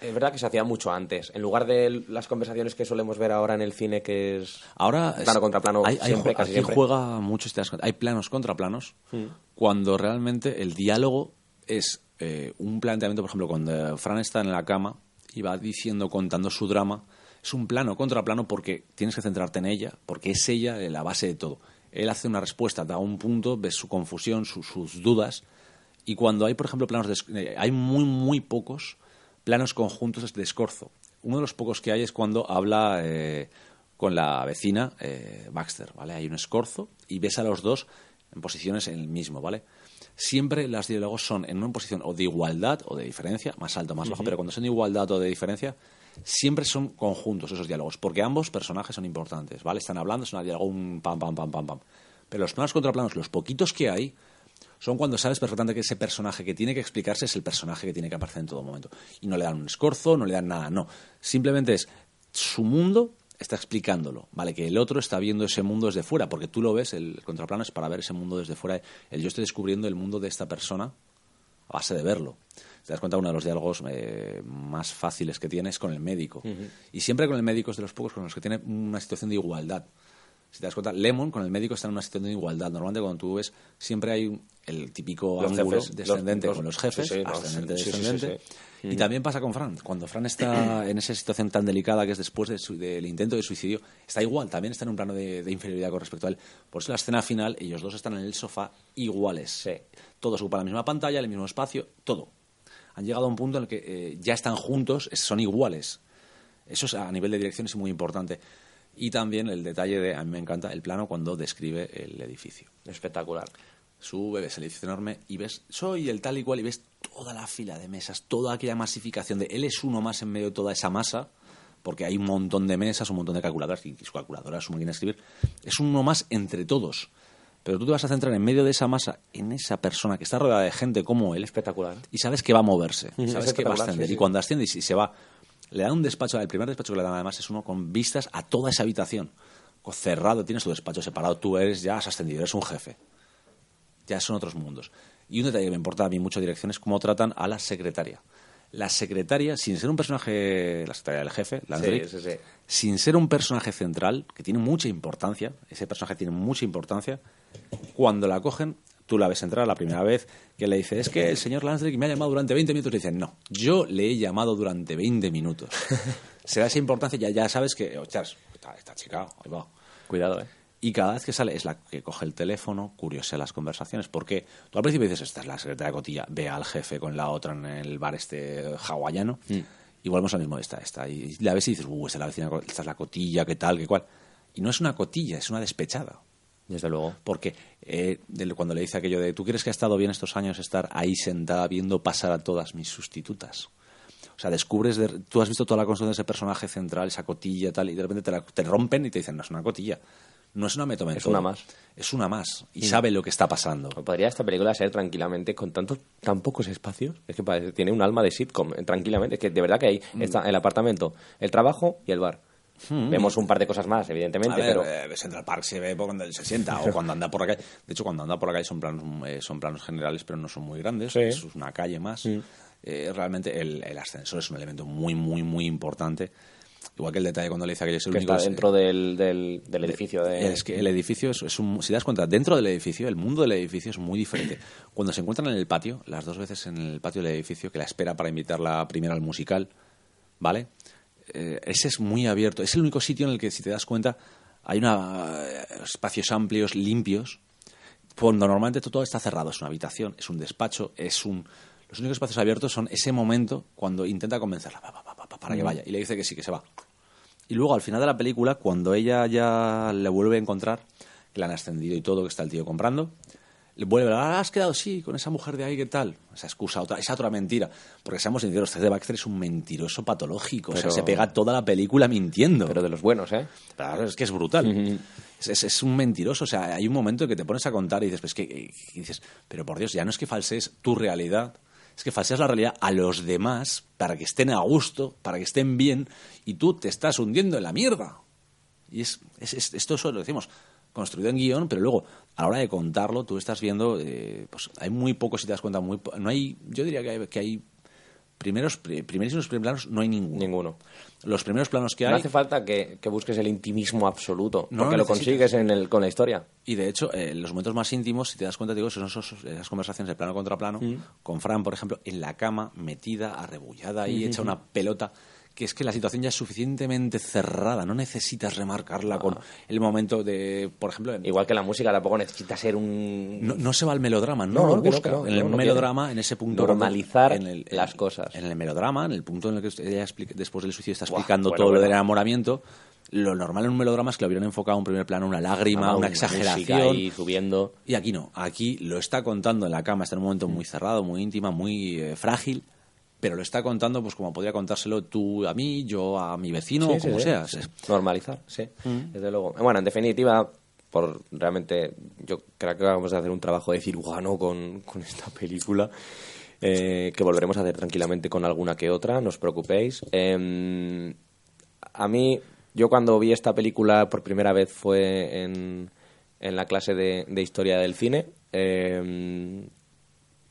es verdad que se hacía mucho antes. En lugar de las conversaciones que solemos ver ahora en el cine, que es Ahora plano es- contra plano hay- hay siempre, ju- casi aquí siempre. juega mucho, si te das cuenta, hay planos contra planos, cuando realmente el diálogo es eh, un planteamiento, por ejemplo, cuando Fran está en la cama y va diciendo, contando su drama, es un plano contra plano porque tienes que centrarte en ella, porque es ella la base de todo. Él hace una respuesta, da un punto, ves su confusión, su- sus dudas, y cuando hay, por ejemplo, planos de... eh, hay muy, muy pocos planos conjuntos de escorzo. Uno de los pocos que hay es cuando habla eh, con la vecina eh, Baxter, ¿vale? Hay un escorzo y ves a los dos en posiciones en el mismo, ¿vale? Siempre los diálogos son en una posición o de igualdad o de diferencia, más alto, más bajo, pero cuando son de igualdad o de diferencia, siempre son conjuntos esos diálogos, porque ambos personajes son importantes, ¿vale? Están hablando, es un diálogo, un pam, pam, pam, pam, pam. Pero los planos contra planos, los poquitos que hay, son cuando sabes perfectamente que ese personaje que tiene que explicarse es el personaje que tiene que aparecer en todo momento. Y no le dan un escorzo, no le dan nada, no. Simplemente es su mundo está explicándolo, ¿vale? Que el otro está viendo ese mundo desde fuera, porque tú lo ves, el contraplano es para ver ese mundo desde fuera. El yo estoy descubriendo el mundo de esta persona a base de verlo. Te das cuenta, uno de los diálogos eh, más fáciles que tiene es con el médico. Y siempre con el médico es de los pocos con los que tiene una situación de igualdad. Si te das cuenta, Lemon con el médico está en una situación de igualdad. Normalmente cuando tú ves, siempre hay un- el típico Los ángulo jefes, descendente los- con los jefes, sí, sí, no, ascendente, sí, descendente. Y también pasa con Fran. Cuando Fran está en esa situación tan delicada que es después de su- del intento de suicidio, está igual, también está en un plano de, de inferioridad con respecto a él. Por eso la escena final, ellos dos están en el sofá iguales. Todos ocupan la misma pantalla, el mismo espacio, todo. Han llegado a un punto en el que eh, ya están juntos, son iguales. Eso es, a nivel de dirección es muy importante. Y también el detalle de, a mí me encanta, el plano cuando describe el edificio. Espectacular. Sube, ves el edificio enorme y ves, soy el tal y cual, y ves toda la fila de mesas, toda aquella masificación de él es uno más en medio de toda esa masa, porque hay un montón de mesas, un montón de calculadoras, y su calculadora, su máquina de escribir, es uno más entre todos. Pero tú te vas a centrar en medio de esa masa, en esa persona que está rodeada de gente como él, Espectacular. y sabes que va a moverse, sabes que va a ascender. sí, Y cuando asciende y se va, le da un despacho, el primer despacho que le dan además es uno con vistas a toda esa habitación. Cerrado, tienes tu despacho separado, tú eres, ya has ascendido, eres un jefe. Ya son otros mundos. Y un detalle que me importa a mí mucho dirección es cómo tratan a la secretaria. la secretaria, sin ser un personaje, la secretaria del jefe, Sí, sí, sí. sin ser un personaje central, que tiene mucha importancia, ese personaje tiene mucha importancia, cuando la cogen, tú la ves entrar la primera vez, que le dice, es que el señor Lansdrick me ha llamado durante 20 minutos, y dicen, no, yo le he llamado durante 20 minutos. Se da esa importancia, ya, ya sabes que, ostras, esta, esta chica, ahí va. Cuidado, ¿eh? Y cada vez que sale es la que coge el teléfono, curiosea las conversaciones, porque tú al principio dices, esta es la secretaria Cotilla, ve al jefe con la otra en el bar este hawaiano, y volvemos al mismo, esta, esta, y la ves y dices, uh, esta es la vecina, esta es la cotilla, qué tal, qué cual. Y no es una cotilla, es una despechada. Desde luego. Porque eh, cuando le dice aquello de, ¿tú crees que ha estado bien estos años estar ahí sentada viendo pasar a todas mis sustitutas? O sea, descubres, de- tú has visto toda la construcción de ese personaje central, esa cotilla tal, y de repente te, la- te rompen y te dicen, no es una cotilla, no es una metome Es una más. Es una más. Y sabe lo que está pasando. Podría esta película ser tranquilamente con tantos tan pocos espacios. Es que parece- tiene un alma de sitcom, eh, tranquilamente. Es que de verdad que hay Mm. está el apartamento, el trabajo y el bar. Vemos un par de cosas más, evidentemente, A ver, pero eh, Central Park se ve cuando él se sienta o cuando anda por la calle. De hecho, cuando anda por la calle son planos, eh, son planos generales, pero no son muy grandes. Sí. Mm. Es una calle más. Eh, realmente el, el ascensor es un elemento muy, muy, muy importante. Igual que el detalle cuando le dice que es el que único... está es- dentro del, del, del edificio. De... Es que el edificio es, es un... Si das cuenta, dentro del edificio, el mundo del edificio es muy diferente. Cuando se encuentran en el patio, las dos veces en el patio del edificio, que la espera para invitarla primero al musical, ¿vale? Eh, ese es muy abierto. Es el único sitio en el que, si te das cuenta, hay una, eh, espacios amplios, limpios, cuando normalmente todo está cerrado. Es una habitación, es un despacho, es un... Los únicos espacios abiertos son ese momento cuando intenta convencerla pa, pa, pa, pa, pa, para que vaya. Y le dice que sí, que se va. Y luego, al final de la película, cuando ella ya le vuelve a encontrar, que le han ascendido y todo, que está el tío comprando, vuelve "Ah, has quedado, sí, con esa mujer de ahí, ¿qué tal? Esa excusa, otra, esa otra mentira. Porque seamos sinceros, de Baxter es un mentiroso patológico. O sea, se pega toda la película mintiendo. Pero de los buenos, ¿eh? Claro, es que es brutal. es, es- es un mentiroso. O sea, hay un momento en que te pones a contar y dices, pues que y dices, pero por Dios, ya no es que falsees tu realidad, es que falseas la realidad a los demás para que estén a gusto, para que estén bien, y tú te estás hundiendo en la mierda. Y es, es- es- esto eso lo decimos, construido en guion, pero luego, a la hora de contarlo, tú estás viendo, eh, pues hay muy poco, si te das cuenta, muy po- no hay, yo diría que hay, que hay primeros, pri- primerísimos planos, no hay ninguno. Ninguno. Los primeros planos que No hay... hace falta que, que busques el intimismo absoluto, No porque lo lo consigues en el, con la historia. Y de hecho, eh, los momentos más íntimos, si te das cuenta, digo, son esos- esas conversaciones de plano contra plano, con Fran, por ejemplo, en la cama, metida, arrebullada y hecha una pelota, que es que la situación ya es suficientemente cerrada, no necesitas remarcarla con el momento de, por ejemplo, en- Igual que la música tampoco necesita ser un... no, no se va al melodrama, no, No, lo busca. no, en el melodrama, en ese punto... Normalizar en el- las cosas. En el melodrama, en el punto en el que ella explica- después del suicidio está explicando bueno, todo lo del enamoramiento, lo normal en un melodrama es que lo hubieran enfocado en un primer plano, una lágrima, Además, una música exageración. ahí subiendo. Y aquí no, aquí lo está contando en la cama, está en un momento muy cerrado, muy íntima, muy eh, frágil, pero lo está contando pues como podría contárselo tú a mí, yo a mi vecino, Sí, o como sí. sea. Sí. Normalizar, sí. Desde luego. Bueno, en definitiva, por realmente, yo creo que vamos a hacer un trabajo de cirujano con, con esta película. eh, que volveremos a hacer tranquilamente con alguna que otra, no os preocupéis. Eh, a mí, yo cuando vi esta película por primera vez fue en, en la clase de, de historia del cine. Eh,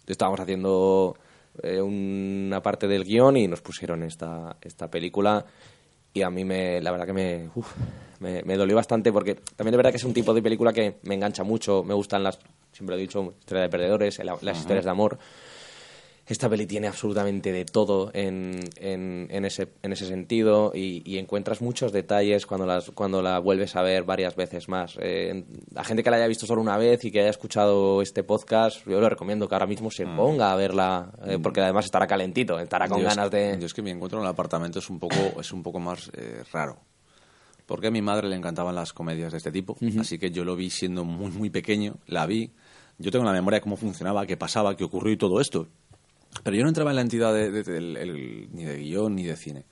estábamos haciendo eh, una parte del guion y nos pusieron esta, esta película y a mí me, la verdad que me, uf, me, me dolió bastante porque también es verdad que es un tipo de película que me engancha mucho, me gustan las, siempre lo he dicho, historias de perdedores, la- las historias de amor. Esta peli tiene absolutamente de todo en, en, en ese, en ese sentido y, y encuentras muchos detalles cuando, las, cuando la vuelves a ver varias veces más. Eh, a gente que la haya visto solo una vez y que haya escuchado este podcast, yo le recomiendo que ahora mismo se ponga a verla, eh, porque además estará calentito, estará con yo es- ganas de... Yo es que mi encuentro en el apartamento es un poco, es un poco más eh, raro. Porque a mi madre le encantaban las comedias de este tipo, así que yo lo vi siendo muy, muy pequeño, la vi. Yo tengo la memoria de cómo funcionaba, qué pasaba, qué ocurrió y todo esto. Pero yo no entraba en la entidad de, de- del- el- ni de guion ni de cine.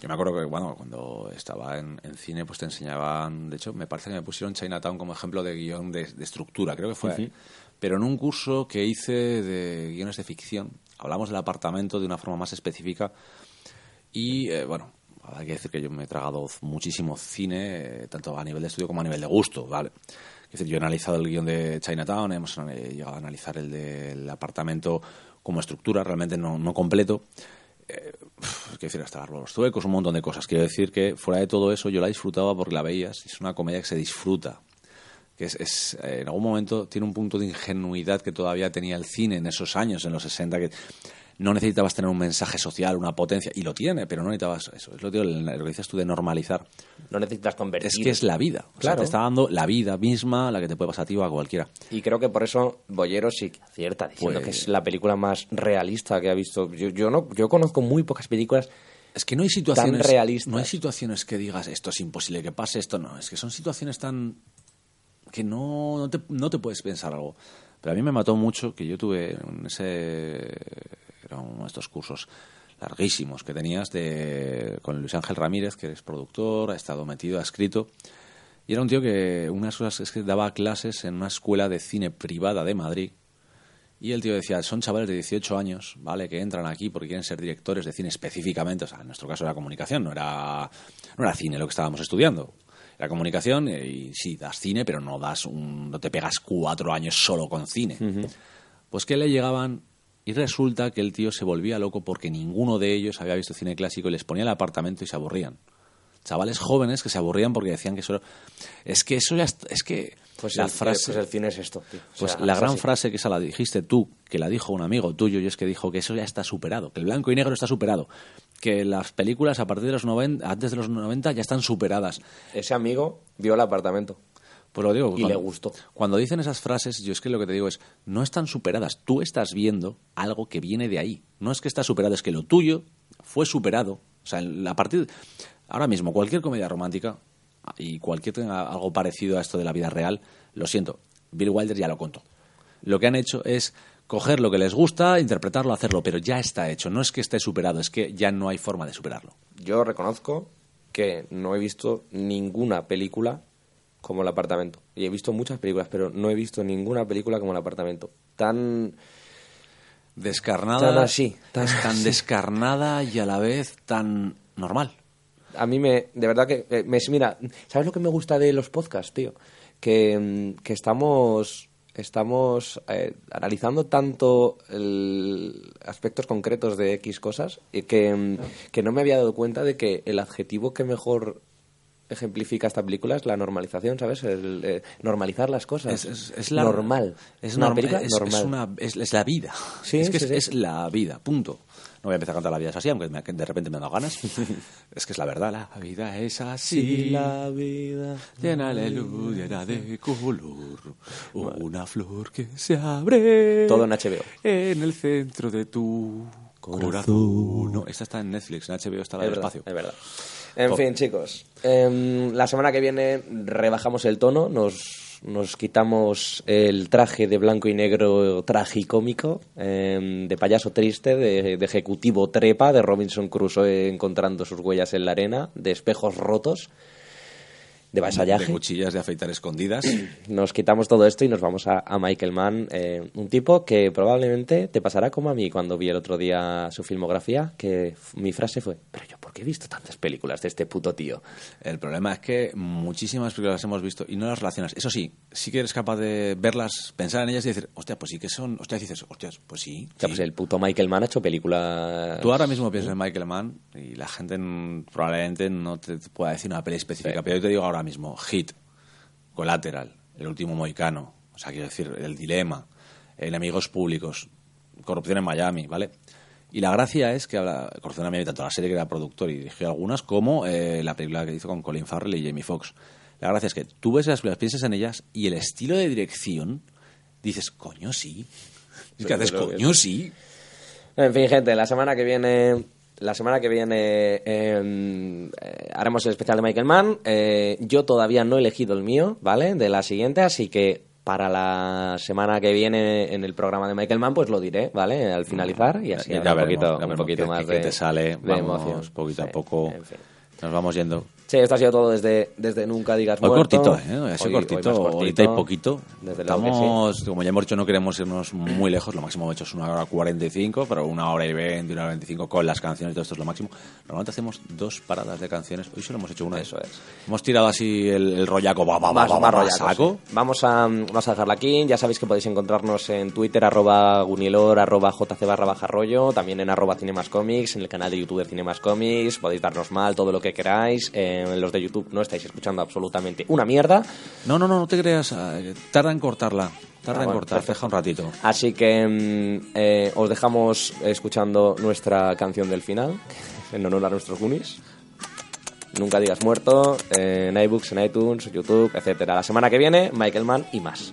Yo me acuerdo que, bueno, cuando estaba en, en cine, pues te enseñaban, de hecho, me parece que me pusieron Chinatown como ejemplo de guion de, de estructura, creo que fue. Pero en un curso que hice de guiones de ficción, hablamos del apartamento de una forma más específica y, eh, bueno, hay que decir que yo me he tragado muchísimo cine, eh, tanto a nivel de estudio como a nivel de gusto, ¿vale? Es decir, yo he analizado el guion de Chinatown, hemos eh, llegado a analizar el del apartamento como estructura, realmente no, no completo. eh, quiero decir, hasta los zuecos, un montón de cosas. Quiero decir que fuera de todo eso yo la disfrutaba porque la veías. Es una comedia que se disfruta. Que es, es, eh, en algún momento tiene un punto de ingenuidad que todavía tenía el cine en esos años, en los 60, que no necesitabas tener un mensaje social, una potencia, y lo tiene, pero no necesitabas eso. Es lo, tío, lo que dices tú de normalizar. No necesitas convertir. Es que es la vida. O sea, Claro. te está dando la vida misma, la que te puede pasar a ti o a cualquiera. Y creo que por eso Bollero sí que acierta, diciendo Pues- que es la película más realista que ha visto. Yo, yo no, yo conozco muy pocas películas. Es que no hay situaciones realistas. No hay situaciones que digas esto es imposible que pase, esto no. Es que son situaciones tan que no, no, te, no te puedes pensar algo. Pero a mí me mató mucho que yo tuve en ese estos cursos larguísimos que tenías de con Luis Ángel Ramírez, que es productor, ha estado metido, ha escrito. Y era un tío que unas cosas es que daba clases en una escuela de cine privada de Madrid. Y el tío decía, son chavales de 18 años, ¿vale? Que entran aquí porque quieren ser directores de cine específicamente. O sea, en nuestro caso era comunicación, no era, no era cine lo que estábamos estudiando. Era comunicación y, y sí, das cine, pero no das un, no te pegas cuatro años solo con cine. Pues que le llegaban y resulta que el tío se volvía loco porque ninguno de ellos había visto cine clásico y les ponía el apartamento y se aburrían. Chavales jóvenes que se aburrían porque decían que eso era- es que eso ya es que Pues, la el, frase pues el cine es esto. tío. O pues sea, la es gran así. frase que esa la dijiste tú, que la dijo un amigo tuyo, y es que dijo que eso ya está superado, que el blanco y negro está superado, que las películas a partir de los 90, antes de los 90 ya están superadas. Ese amigo vio el apartamento. Pues lo digo. Y le gustó. Cuando dicen esas frases, yo es que lo que te digo es, no están superadas. Tú estás viendo algo que viene de ahí. No es que está superado, es que lo tuyo fue superado. O sea, a partir ahora mismo cualquier comedia romántica y cualquier tenga algo parecido a esto de la vida real, lo siento, Bill Wilder ya lo contó. Lo que han hecho es coger lo que les gusta, interpretarlo, hacerlo, pero ya está hecho. No es que esté superado, es que ya no hay forma de superarlo. Yo reconozco que no he visto ninguna película como El apartamento. Y he visto muchas películas, pero no he visto ninguna película como El apartamento. Tan... Descarnada. Tan así, tan es tan así. descarnada y a la vez tan normal. A mí me... De verdad que... eh, me, mira, ¿sabes lo que me gusta de los podcasts, tío? Que, mm, que estamos... Estamos eh, analizando tanto el- aspectos concretos de X cosas y que, mm, que no me había dado cuenta de que el adjetivo que mejor ejemplifica esta película es la normalización, ¿sabes? El, eh, normalizar las cosas. Es, es- es la- normal. Es una norm- película es- normal. Es, una- es- la vida. Sí, es que sí, es, sí. es la vida, punto. No voy a empezar a cantar La vida es así, aunque me- de repente me han dado ganas. es que es la verdad, la vida es así. la vida. Llena de luz, llena de color. Una flor que se abre. Todo en HBO. En el centro de tu corazón. No, esta está en Netflix, en HBO está la Es del verdad, espacio. es verdad. En fin, chicos. em, la semana que viene rebajamos el tono, nos, nos quitamos el traje de blanco y negro tragicómico, em, de payaso triste, de, de ejecutivo trepa, de Robinson Crusoe encontrando sus huellas en la arena, de espejos rotos, de De vasallaje. cuchillas de afeitar escondidas. Nos quitamos todo esto y nos vamos a, a Michael Mann, eh, un tipo que probablemente te pasará como a mí cuando vi el otro día su filmografía, que mi frase fue, pero yo, ¿por qué he visto tantas películas de este puto tío? El problema es que muchísimas películas las hemos visto y no las relacionas. Eso sí, sí que eres capaz de verlas, pensar en ellas y decir, hostia, pues sí que son. Hostia, dices, hostias, pues sí. O sea, sí". pues el puto Michael Mann ha hecho películas... Tú ahora mismo piensas en Michael Mann y la gente mm, probablemente no te pueda decir una peli específica, Sí. pero yo te digo ahora mismo, Hit, Collateral, El último Moicano, o sea, quiero decir, El Dilema, Enemigos Públicos, Corrupción en Miami, ¿vale? Y la gracia es que habla, Corrupción en Miami, tanto la serie que era productor y dirigió algunas, como eh, la película que hizo con Colin Farrell y Jamie Foxx. La gracia es que tú ves las películas, piensas en ellas y el estilo de dirección, dices, coño, sí. Es que haces, coño, sí. En fin, gente, la semana que viene... La semana que viene em, eh, haremos el especial de Michael Mann. Eh, yo todavía no he elegido el mío, ¿vale? De la siguiente, así que para la semana que viene en el programa de Michael Mann, pues lo diré, ¿vale? Al finalizar y así Ya- ya un veremos, poquito, ya un poquito más qué de, te sale, de vamos emoción. poquito a poco. en fin. Nos vamos yendo. Sí, esto ha sido todo desde, desde Nunca Digas Hoy Muerto. cortito, ¿eh? Ha sido Hoy- cortito, ahorita y poquito. Desde sí. Estamos, como ya hemos dicho, no queremos irnos muy lejos. Lo máximo hecho es una hora 45, pero una hora y 20, una hora 25 con las canciones, todo esto es lo máximo. Normalmente hacemos dos paradas de canciones. Hoy solo hemos hecho una. Eso es. Hemos tirado así el, el rollaco, va, va, Más, va, más va, rollacos, saco. sí. Vamos a, vamos a dejarla aquí. Ya sabéis que podéis encontrarnos en Twitter, arroba Gunilor, arroba JC barra baja rollo, también en arroba Cinemas Comics, en el canal de YouTube de Cinemas Comics. Podéis darnos mal todo lo que queráis. Eh, en los de YouTube no estáis escuchando absolutamente una mierda. No, no, no, no te creas. eh, Tarda en cortarla. Tarda Ah, en bueno, cortar, perfecto. deja un ratito. Así que mm, eh, os dejamos escuchando nuestra canción del final, en honor a nuestros Goonies. Nunca digas muerto, eh, en iBooks, en iTunes, YouTube, etcétera. La semana que viene, Michael Mann y más.